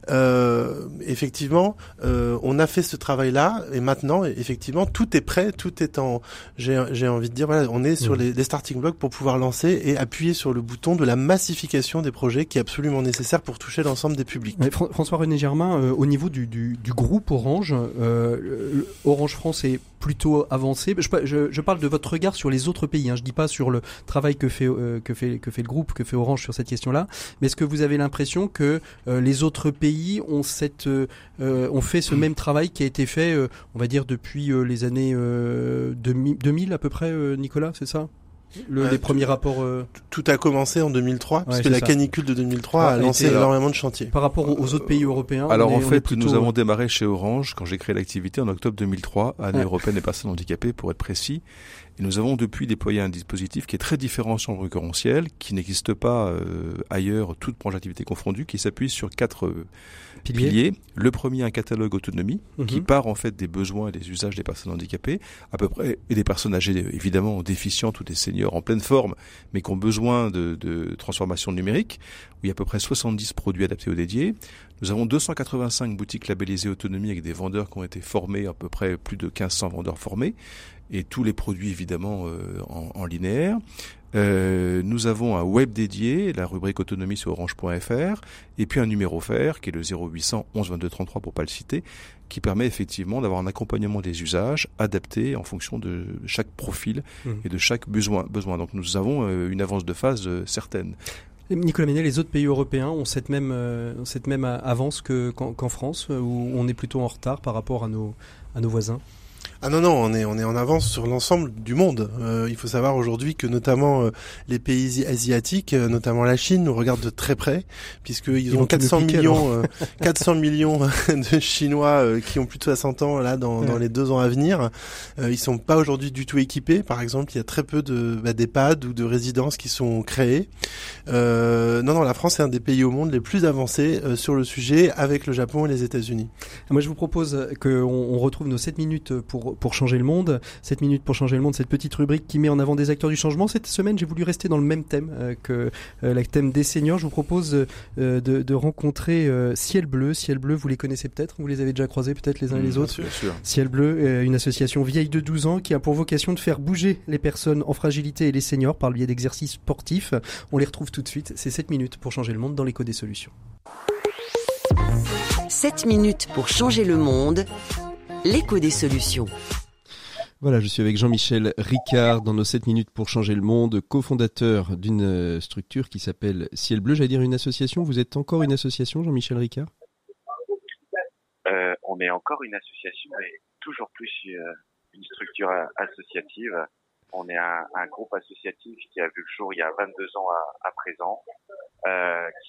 Euh, effectivement, euh, on a fait ce travail-là et maintenant, effectivement, tout est prêt, tout est en. J'ai envie de dire, voilà, on est sur les, les, starting blocks pour pouvoir lancer et appuyer sur le bouton de la massification des projets qui est absolument nécessaire pour toucher l'ensemble des publics. François René Germain, euh, au niveau du, du, du groupe Orange, euh, Orange France est plutôt avancé. Je, je, je, parle de votre regard sur les autres pays. Hein. Je dis pas sur le travail que fait euh, que fait que fait le groupe, que fait Orange sur cette question-là. Mais est-ce que vous avez l'impression que euh, les autres pays ont cette euh, ont fait ce même travail qui a été fait, on va dire depuis les années 2000 à peu près, Nicolas, c'est ça? Le, les premiers rapports. Euh, tout a commencé en 2003, parce que la canicule de 2003 a lancé énormément de chantiers. Par rapport aux, autres pays européens. Alors en fait, nous avons démarré chez Orange quand j'ai créé l'activité en octobre 2003, année européenne des personnes handicapées, pour être précis. Et nous avons depuis déployé un dispositif qui est très différenciant le récurrentiel, qui n'existe pas euh, ailleurs, toute branche d'activité confondue, qui s'appuie sur quatre euh, piliers. Le premier, un catalogue autonomie, qui mhm. part en fait des besoins et des usages des personnes handicapées, à peu près, et des personnes âgées évidemment déficientes ou des seniors en pleine forme, mais qui ont besoin de, transformation numérique, où il y a à peu près 70 produits adaptés ou dédiés. Nous avons 285 boutiques labellisées autonomie avec des vendeurs qui ont été formés, à peu près plus de 1500 vendeurs formés et tous les produits évidemment euh, en, linéaire. Euh, nous avons un web dédié, la rubrique autonomie sur orange.fr, et puis un numéro fer qui est le 0800 11 22 33 pour pas le citer, qui permet effectivement d'avoir un accompagnement des usages adapté en fonction de chaque profil mmh. et de chaque besoin. besoin. Donc nous avons euh, une avance de phase certaine. Nicolas Ménet, les autres pays européens ont cette même, cette même avance qu'en France, où on est plutôt en retard par rapport à nos, à nos voisins? Ah non non, on est on est en avance sur l'ensemble du monde. Euh, il faut savoir aujourd'hui que notamment euh, les pays asiatiques, euh, notamment la Chine, nous regardent de très près puisqu'ils ont 400 millions 400 millions de Chinois qui ont plus de 60 ans là dans, dans les deux ans à venir. ils sont pas aujourd'hui du tout équipés. Par exemple, il y a très peu de bah, d'EHPAD ou de résidences qui sont créées. non non, la France est un des pays au monde les plus avancés sur le sujet avec le Japon et les États-Unis. Moi, je vous propose que on retrouve nos 7 minutes pour pour, changer le monde. 7 minutes pour changer le monde, cette petite rubrique qui met en avant des acteurs du changement. Cette semaine, j'ai voulu rester dans le même thème euh, que euh, le thème des seniors. Je vous propose euh, de, rencontrer Ciel Bleu. Ciel Bleu, vous les connaissez peut-être, vous les avez déjà croisés peut-être les uns et les autres. Ciel Bleu, une association vieille de 12 ans qui a pour vocation de faire bouger les personnes en fragilité et les seniors par le biais d'exercices sportifs. On les retrouve tout de suite. C'est 7 minutes pour changer le monde dans l'écho des solutions. 7 minutes pour changer le monde l'écho des solutions. Voilà, je suis avec Jean-Michel Ricard dans nos 7 minutes pour changer le monde, cofondateur d'une euh, structure qui s'appelle Ciel Bleu. J'allais dire une association. Vous êtes encore une association, Jean-Michel Ricard? Euh, On est encore une association, mais toujours plus euh, une structure associative. On est un, groupe associatif qui a vu le jour il y a 22 ans à, présent,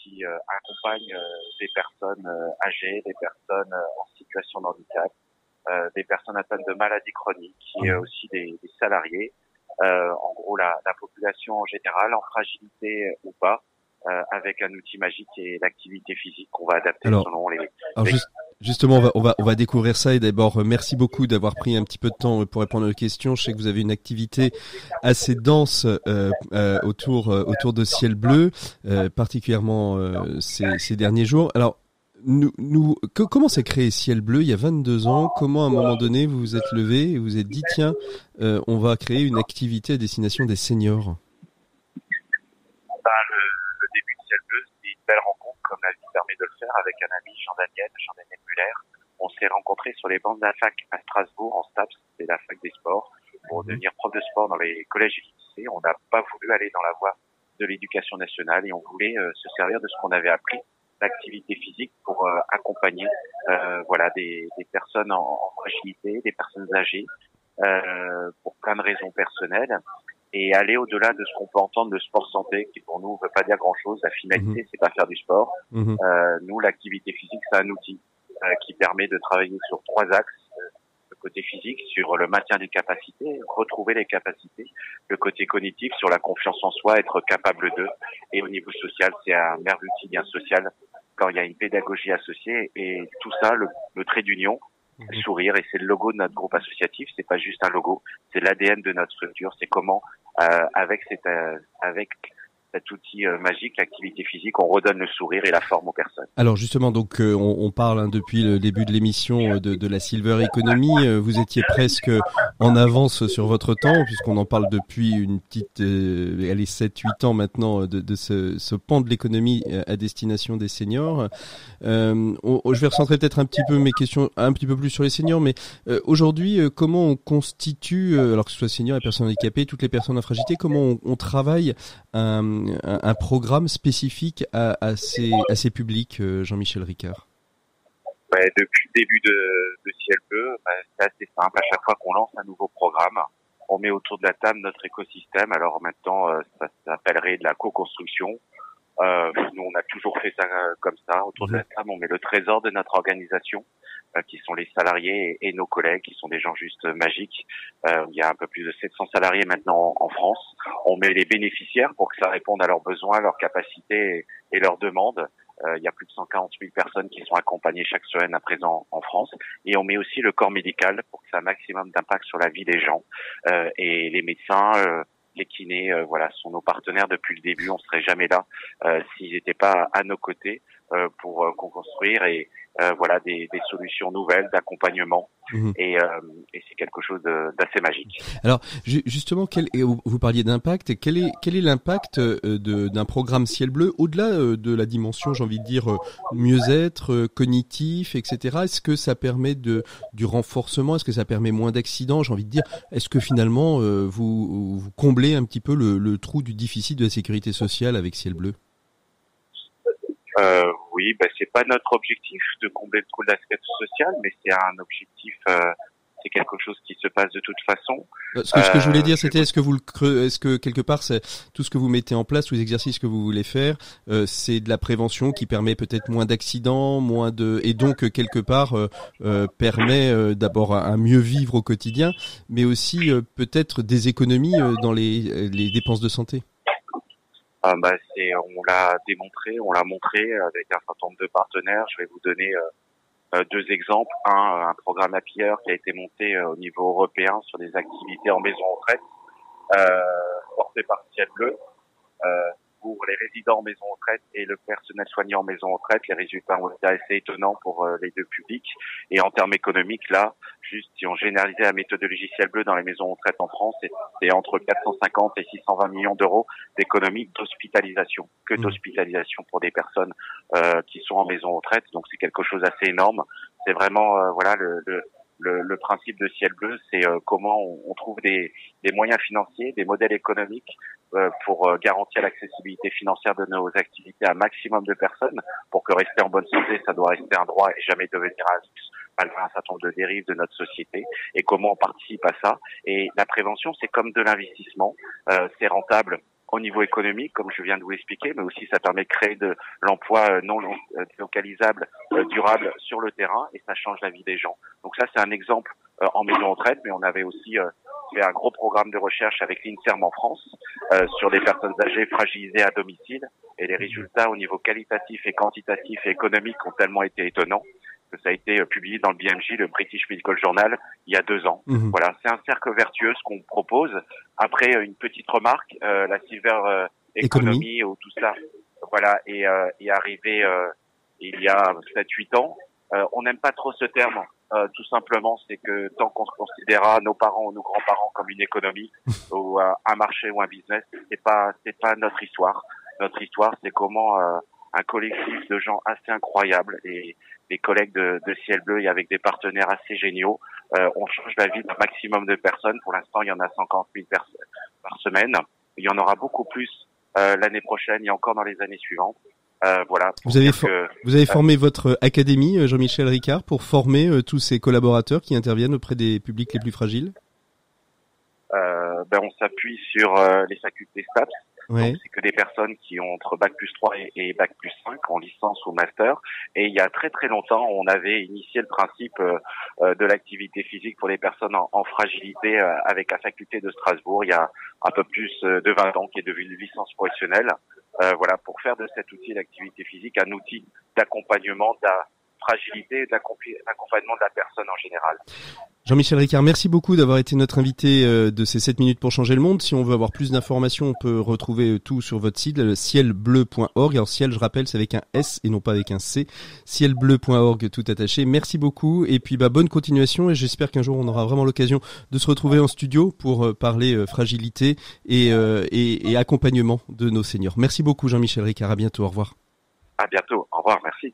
qui accompagne des personnes âgées, des personnes en situation de handicap, euh, des personnes atteintes de maladies chroniques et mmh. aussi des, des salariés. Euh, en gros, la, la, population en général, en fragilité ou pas, euh, avec un outil magique et l'activité physique qu'on va adapter selon les. Alors justement, on va, on va, on va découvrir ça et d'abord, merci beaucoup d'avoir pris un petit peu de temps pour répondre aux questions. Je sais que vous avez une activité assez dense euh, euh, autour, autour de ciel bleu, particulièrement ces, ces derniers jours. Alors, nous, nous comment s'est créé Ciel Bleu il y a 22 ans? Comment à un moment donné vous vous êtes levé et vous vous êtes dit tiens, euh, on va créer une activité à destination des seniors? Bah, le, début de Ciel Bleu, c'était une belle rencontre, comme la vie permet de le faire, avec un ami, Jean-Daniel, Jean-Daniel Muller. On s'est rencontrés sur les bancs de la fac à Strasbourg, en STAPS, c'est la fac des sports, pour mhm. devenir prof de sport dans les collèges et lycées. On n'a pas voulu aller dans la voie de l'éducation nationale et on voulait euh, se servir de ce qu'on avait appris l'activité physique pour euh, accompagner euh, voilà des, des personnes en, en, fragilité, des personnes âgées, euh, pour plein de raisons personnelles. et aller au-delà de ce qu'on peut entendre de sport santé, qui pour nous ne veut pas dire grand-chose. La finalité, Mhm. c'est pas faire du sport. Mhm. Euh, nous, l'activité physique, c'est un outil euh, qui permet de travailler sur trois axes. Le côté physique, sur le maintien des capacités, retrouver les capacités. Le côté cognitif, sur la confiance en soi, être capable d'eux. Et au niveau social, c'est un merveilleux outil bien social quand il y a une pédagogie associée. Et tout ça, le, le trait d'union, Mhm. sourire, et c'est le logo de notre groupe associatif. C'est pas juste un logo, c'est l'ADN de notre structure. C'est comment, euh, avec cette, euh, avec cet outil euh, magique, l'activité physique, on redonne le sourire et la forme aux personnes. Alors justement, donc euh, on, on parle hein, depuis le début de l'émission euh, de, de la Silver Economy. Vous étiez presque en avance sur votre temps, puisqu'on en parle depuis une petite, euh, allez, 7-8 ans maintenant de, de ce, ce pan de l'économie à destination des seniors. Euh, je vais recentrer peut-être un petit peu mes questions un petit peu plus sur les seniors, mais euh, aujourd'hui, comment on constitue, alors que ce soit seniors et personnes handicapées, toutes les personnes en fragilité, comment on, on travaille un, un, programme spécifique à, ces, publics, euh, Jean-Michel Ricard? Ouais, depuis le début de, de Ciel Bleu, bah, c'est assez simple. À chaque fois qu'on lance un nouveau programme, on met autour de la table notre écosystème. Alors maintenant, euh, ça s'appellerait de la co-construction. Euh, nous, on a toujours fait ça euh, comme ça. Autour de la table, on met le trésor de notre organisation, euh, qui sont les salariés et, et nos collègues, qui sont des gens juste magiques. Euh, il y a un peu plus de 700 salariés maintenant en, en France. On met les bénéficiaires pour que ça réponde à leurs besoins, leurs capacités et, et leurs demandes. Euh, il y a plus de 140 000 personnes qui sont accompagnées chaque semaine à présent en France. Et on met aussi le corps médical pour que ça ait un maximum d'impact sur la vie des gens. Euh, et les médecins, euh, les kinés, euh, voilà, sont nos partenaires depuis le début. On serait jamais là euh, s'ils n'étaient pas à nos côtés euh, pour construire et euh, voilà des, des solutions nouvelles d'accompagnement. Mhm. Et, euh, et c'est quelque chose d'assez magique. Alors ju- justement, quel, vous parliez d'impact. Quel est quel est l'impact euh, d'un programme Ciel Bleu au-delà euh, de la dimension, j'ai envie de dire, euh, mieux-être, cognitif, etc. Est-ce que ça permet de du renforcement? Est-ce que ça permet moins d'accidents J'ai envie de dire, est-ce que finalement vous, vous comblez un petit peu le, le trou du déficit de la sécurité sociale avec Ciel Bleu? Euh, oui, ben, c'est pas notre objectif de combler le trou de l'aspect social, mais c'est un objectif, euh, c'est quelque chose qui se passe de toute façon. Euh, Ce que, ce que je voulais Euh, dire, c'était est-ce que vous le creux- est-ce que quelque part, c'est tout ce que vous mettez en place, tous les exercices que vous voulez faire, euh, c'est de la prévention qui permet peut-être moins d'accidents, moins de, et donc quelque part euh, permet euh, d'abord un, mieux vivre au quotidien, mais aussi euh, peut-être des économies euh, dans les, les dépenses de santé. Ah, bah, c'est, on l'a démontré, on l'a montré avec un certain nombre de partenaires. Je vais vous donner euh, euh, deux exemples. Un, un programme Hour qui a été monté euh, au niveau européen sur des activités en maison retraite, euh, porté par Ciel Bleu. Pour les résidents en maison retraite et le personnel soignant en maison retraite, les résultats ont été assez étonnants pour euh, les deux publics. Et en termes économiques, là, juste si on généralisait la méthodologie Ciel Bleu dans les maisons retraite en France, c'est entre 450 et 620 millions d'euros d'économies d'hospitalisation, que Mmh. d'hospitalisation pour des personnes euh, qui sont en maison retraite. Donc c'est quelque chose d'assez énorme. C'est vraiment euh, voilà le, le, le, le principe de Ciel Bleu, c'est euh, comment on, on trouve des, des moyens financiers, des modèles économiques pour euh, garantir l'accessibilité financière de nos activités à un maximum de personnes, pour que rester en bonne santé, ça doit rester un droit et jamais devenir un luxe, malgré un certain nombre de dérives de notre société, et comment on participe à ça. Et la prévention, c'est comme de l'investissement, euh, c'est rentable au niveau économique, comme je viens de vous l'expliquer, mais aussi ça permet de créer de l'emploi euh, non lo- euh, localisable, euh, durable sur le terrain, et ça change la vie des gens. Donc ça, c'est un exemple euh, en maison retraite, mais on avait aussi euh, fait un gros programme de recherche avec l'INSERM en France euh, sur des personnes âgées fragilisées à domicile, et les résultats au niveau qualitatif et quantitatif et économique ont tellement été étonnants que ça a été euh, publié dans le BMJ, le British Medical Journal, il y a deux ans. Mhm. Voilà, c'est un cercle vertueux ce qu'on propose. Après, euh, une petite remarque, euh, la Silver euh, Économie. Economy ou tout ça, voilà, est, euh, est arrivé euh, il y a 7-8 ans. Euh, on n'aime pas trop ce terme. Euh, tout simplement, c'est que tant qu'on se considérera nos parents ou nos grands-parents comme une économie ou euh, un marché ou un business, c'est pas c'est pas notre histoire. Notre histoire, c'est comment euh, un collectif de gens assez incroyables et des collègues de, de Ciel Bleu et avec des partenaires assez géniaux, euh, on change la vie d'un maximum de personnes. Pour l'instant, il y en a 50 000 personnes par semaine. Il y en aura beaucoup plus euh, l'année prochaine et encore dans les années suivantes. Euh, voilà. Vous avez, que- vous avez formé votre académie, euh, Jean-Michel Ricard, pour former euh, tous ces collaborateurs qui interviennent auprès des publics les plus fragiles Euh, ben, on s'appuie sur les facultés STAPS c'est que des personnes qui ont entre bac plus 3 et, bac plus 5 en licence ou master. Et il y a très très longtemps, on avait initié le principe euh, euh, de l'activité physique pour les personnes en, fragilité euh, avec la faculté de Strasbourg il y a un peu plus de 20 ans qui est devenu une licence professionnelle. Voilà, pour faire de cet outil d'activité physique un outil d'accompagnement, la fragilité et de l'accompagnement de la personne en général. Jean-Michel Ricard, merci beaucoup d'avoir été notre invité euh, de ces 7 minutes pour changer le monde. Si on veut avoir plus d'informations, on peut retrouver tout sur votre site, cielbleu.org. Alors ciel, je rappelle, c'est avec un S et non pas avec un C. cielbleu.org, tout attaché. Merci beaucoup et puis bah, bonne continuation et j'espère qu'un jour on aura vraiment l'occasion de se retrouver en studio pour euh, parler euh, fragilité et, et, et accompagnement de nos seniors. Merci beaucoup Jean-Michel Ricard, à bientôt, au revoir. À bientôt, au revoir, merci.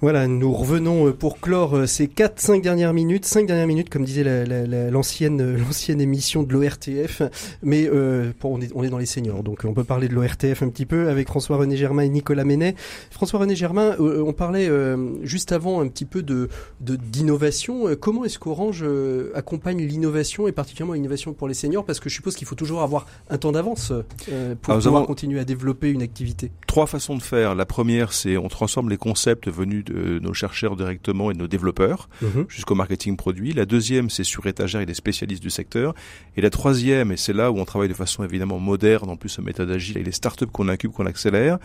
Voilà, nous revenons euh, pour clore euh, ces 4-5 dernières minutes, 5 dernières minutes comme disait l'ancienne euh, l'ancienne émission de l'ORTF, mais euh, on, est, on est dans les seniors, donc on peut parler de l'ORTF un petit peu avec François-René Germain et Nicolas Ménet. François-René Germain, on parlait juste avant un petit peu de d'innovation. Comment est-ce qu'Orange accompagne l'innovation et particulièrement l'innovation pour les seniors? Parce que je suppose qu'il faut toujours avoir un temps d'avance pour pouvoir continuer à développer une activité. Trois façons de faire. La première, c'est on transforme les concepts venus de nos chercheurs directement et de nos développeurs mhm. jusqu'au marketing produit. La deuxième, c'est sur étagère et des spécialistes du secteur. Et la troisième, et c'est là où on travaille de façon évidemment moderne, en plus en méthode agile, et les startups qu'on incube, qu'on accélère.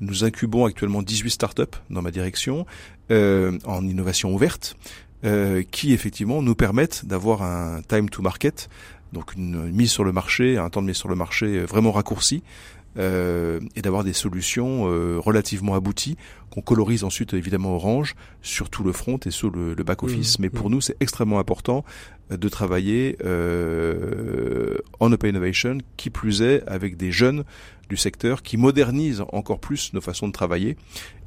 Nous incubons actuellement 18 startups dans ma direction euh, en innovation ouverte. Euh, qui effectivement nous permettent d'avoir un time to market, donc une mise sur le marché, un temps de mise sur le marché vraiment raccourci, euh, et d'avoir des solutions euh, relativement abouties qu'on colorise ensuite évidemment orange sur tout le front et sur le, back office. Mmh, Mais pour mmh. nous, c'est extrêmement important euh, de travailler en open innovation, qui plus est avec des jeunes du secteur qui modernisent encore plus nos façons de travailler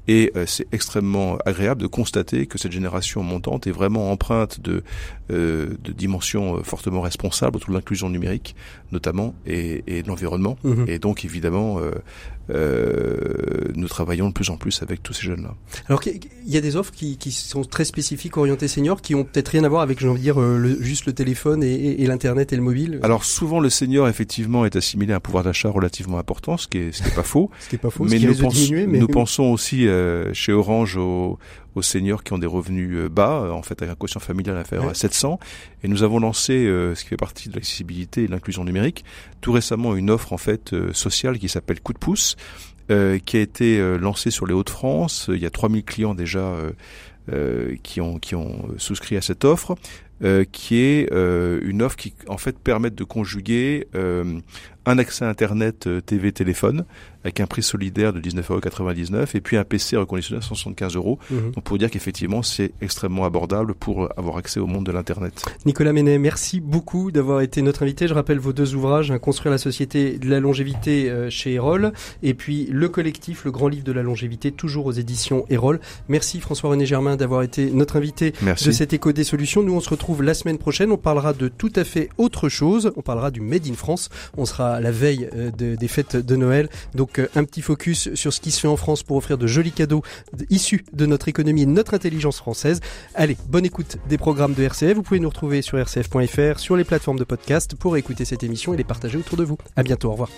et euh, c'est extrêmement agréable de constater que cette génération montante est vraiment empreinte de, euh, de dimensions euh, fortement responsables autour de l'inclusion numérique, notamment, et, et de l'environnement. Mhm. Et donc, évidemment, euh, nous travaillons de plus en plus avec tous ces jeunes-là. Alors il y a des offres qui, qui, sont très spécifiques, orientées seniors, qui ont peut-être rien à voir avec, j'ai envie de dire, le, juste le téléphone et, et, l'internet et le mobile? Alors souvent le senior effectivement est assimilé à un pouvoir d'achat relativement important, ce qui est, ce qui est pas faux. ce qui est pas faux. Mais, nous, diminuer, mais, nous pensons aussi euh, chez Orange aux, aux seniors qui ont des revenus euh, bas, euh, en fait avec un quotient familial inférieur à 700. Et nous avons lancé, ce qui fait partie de l'accessibilité et de l'inclusion numérique, tout récemment une offre en fait sociale qui s'appelle Coup de pouce, qui a été lancée sur les Hauts-de-France. Il y a 3000 clients déjà qui ont qui ont souscrit à cette offre. qui est une offre qui en fait permet de conjuguer un accès à Internet TV téléphone avec un prix solidaire de 19,99€ et puis un PC reconditionné à 175 euros. Mhm. Donc pour dire qu'effectivement c'est extrêmement abordable pour avoir accès au monde de l'internet. Nicolas Ménet, merci beaucoup d'avoir été notre invité. Je rappelle vos deux ouvrages, Construire la société de la longévité euh, chez Erol et puis le collectif, le grand livre de la longévité, toujours aux éditions Erol. Merci François-René Germain d'avoir été notre invité de cet écho des solutions. Nous on se retrouve la semaine prochaine. On parlera de tout à fait autre chose. On parlera du Made in France. On sera la veille euh, des fêtes de Noël. Donc donc euh, un petit focus sur ce qui se fait en France pour offrir de jolis cadeaux issus de notre économie et de notre intelligence française. Allez, bonne écoute des programmes de RCF. Vous pouvez nous retrouver sur rcf.fr, sur les plateformes de podcast pour écouter cette émission et les partager autour de vous. À bientôt, au revoir.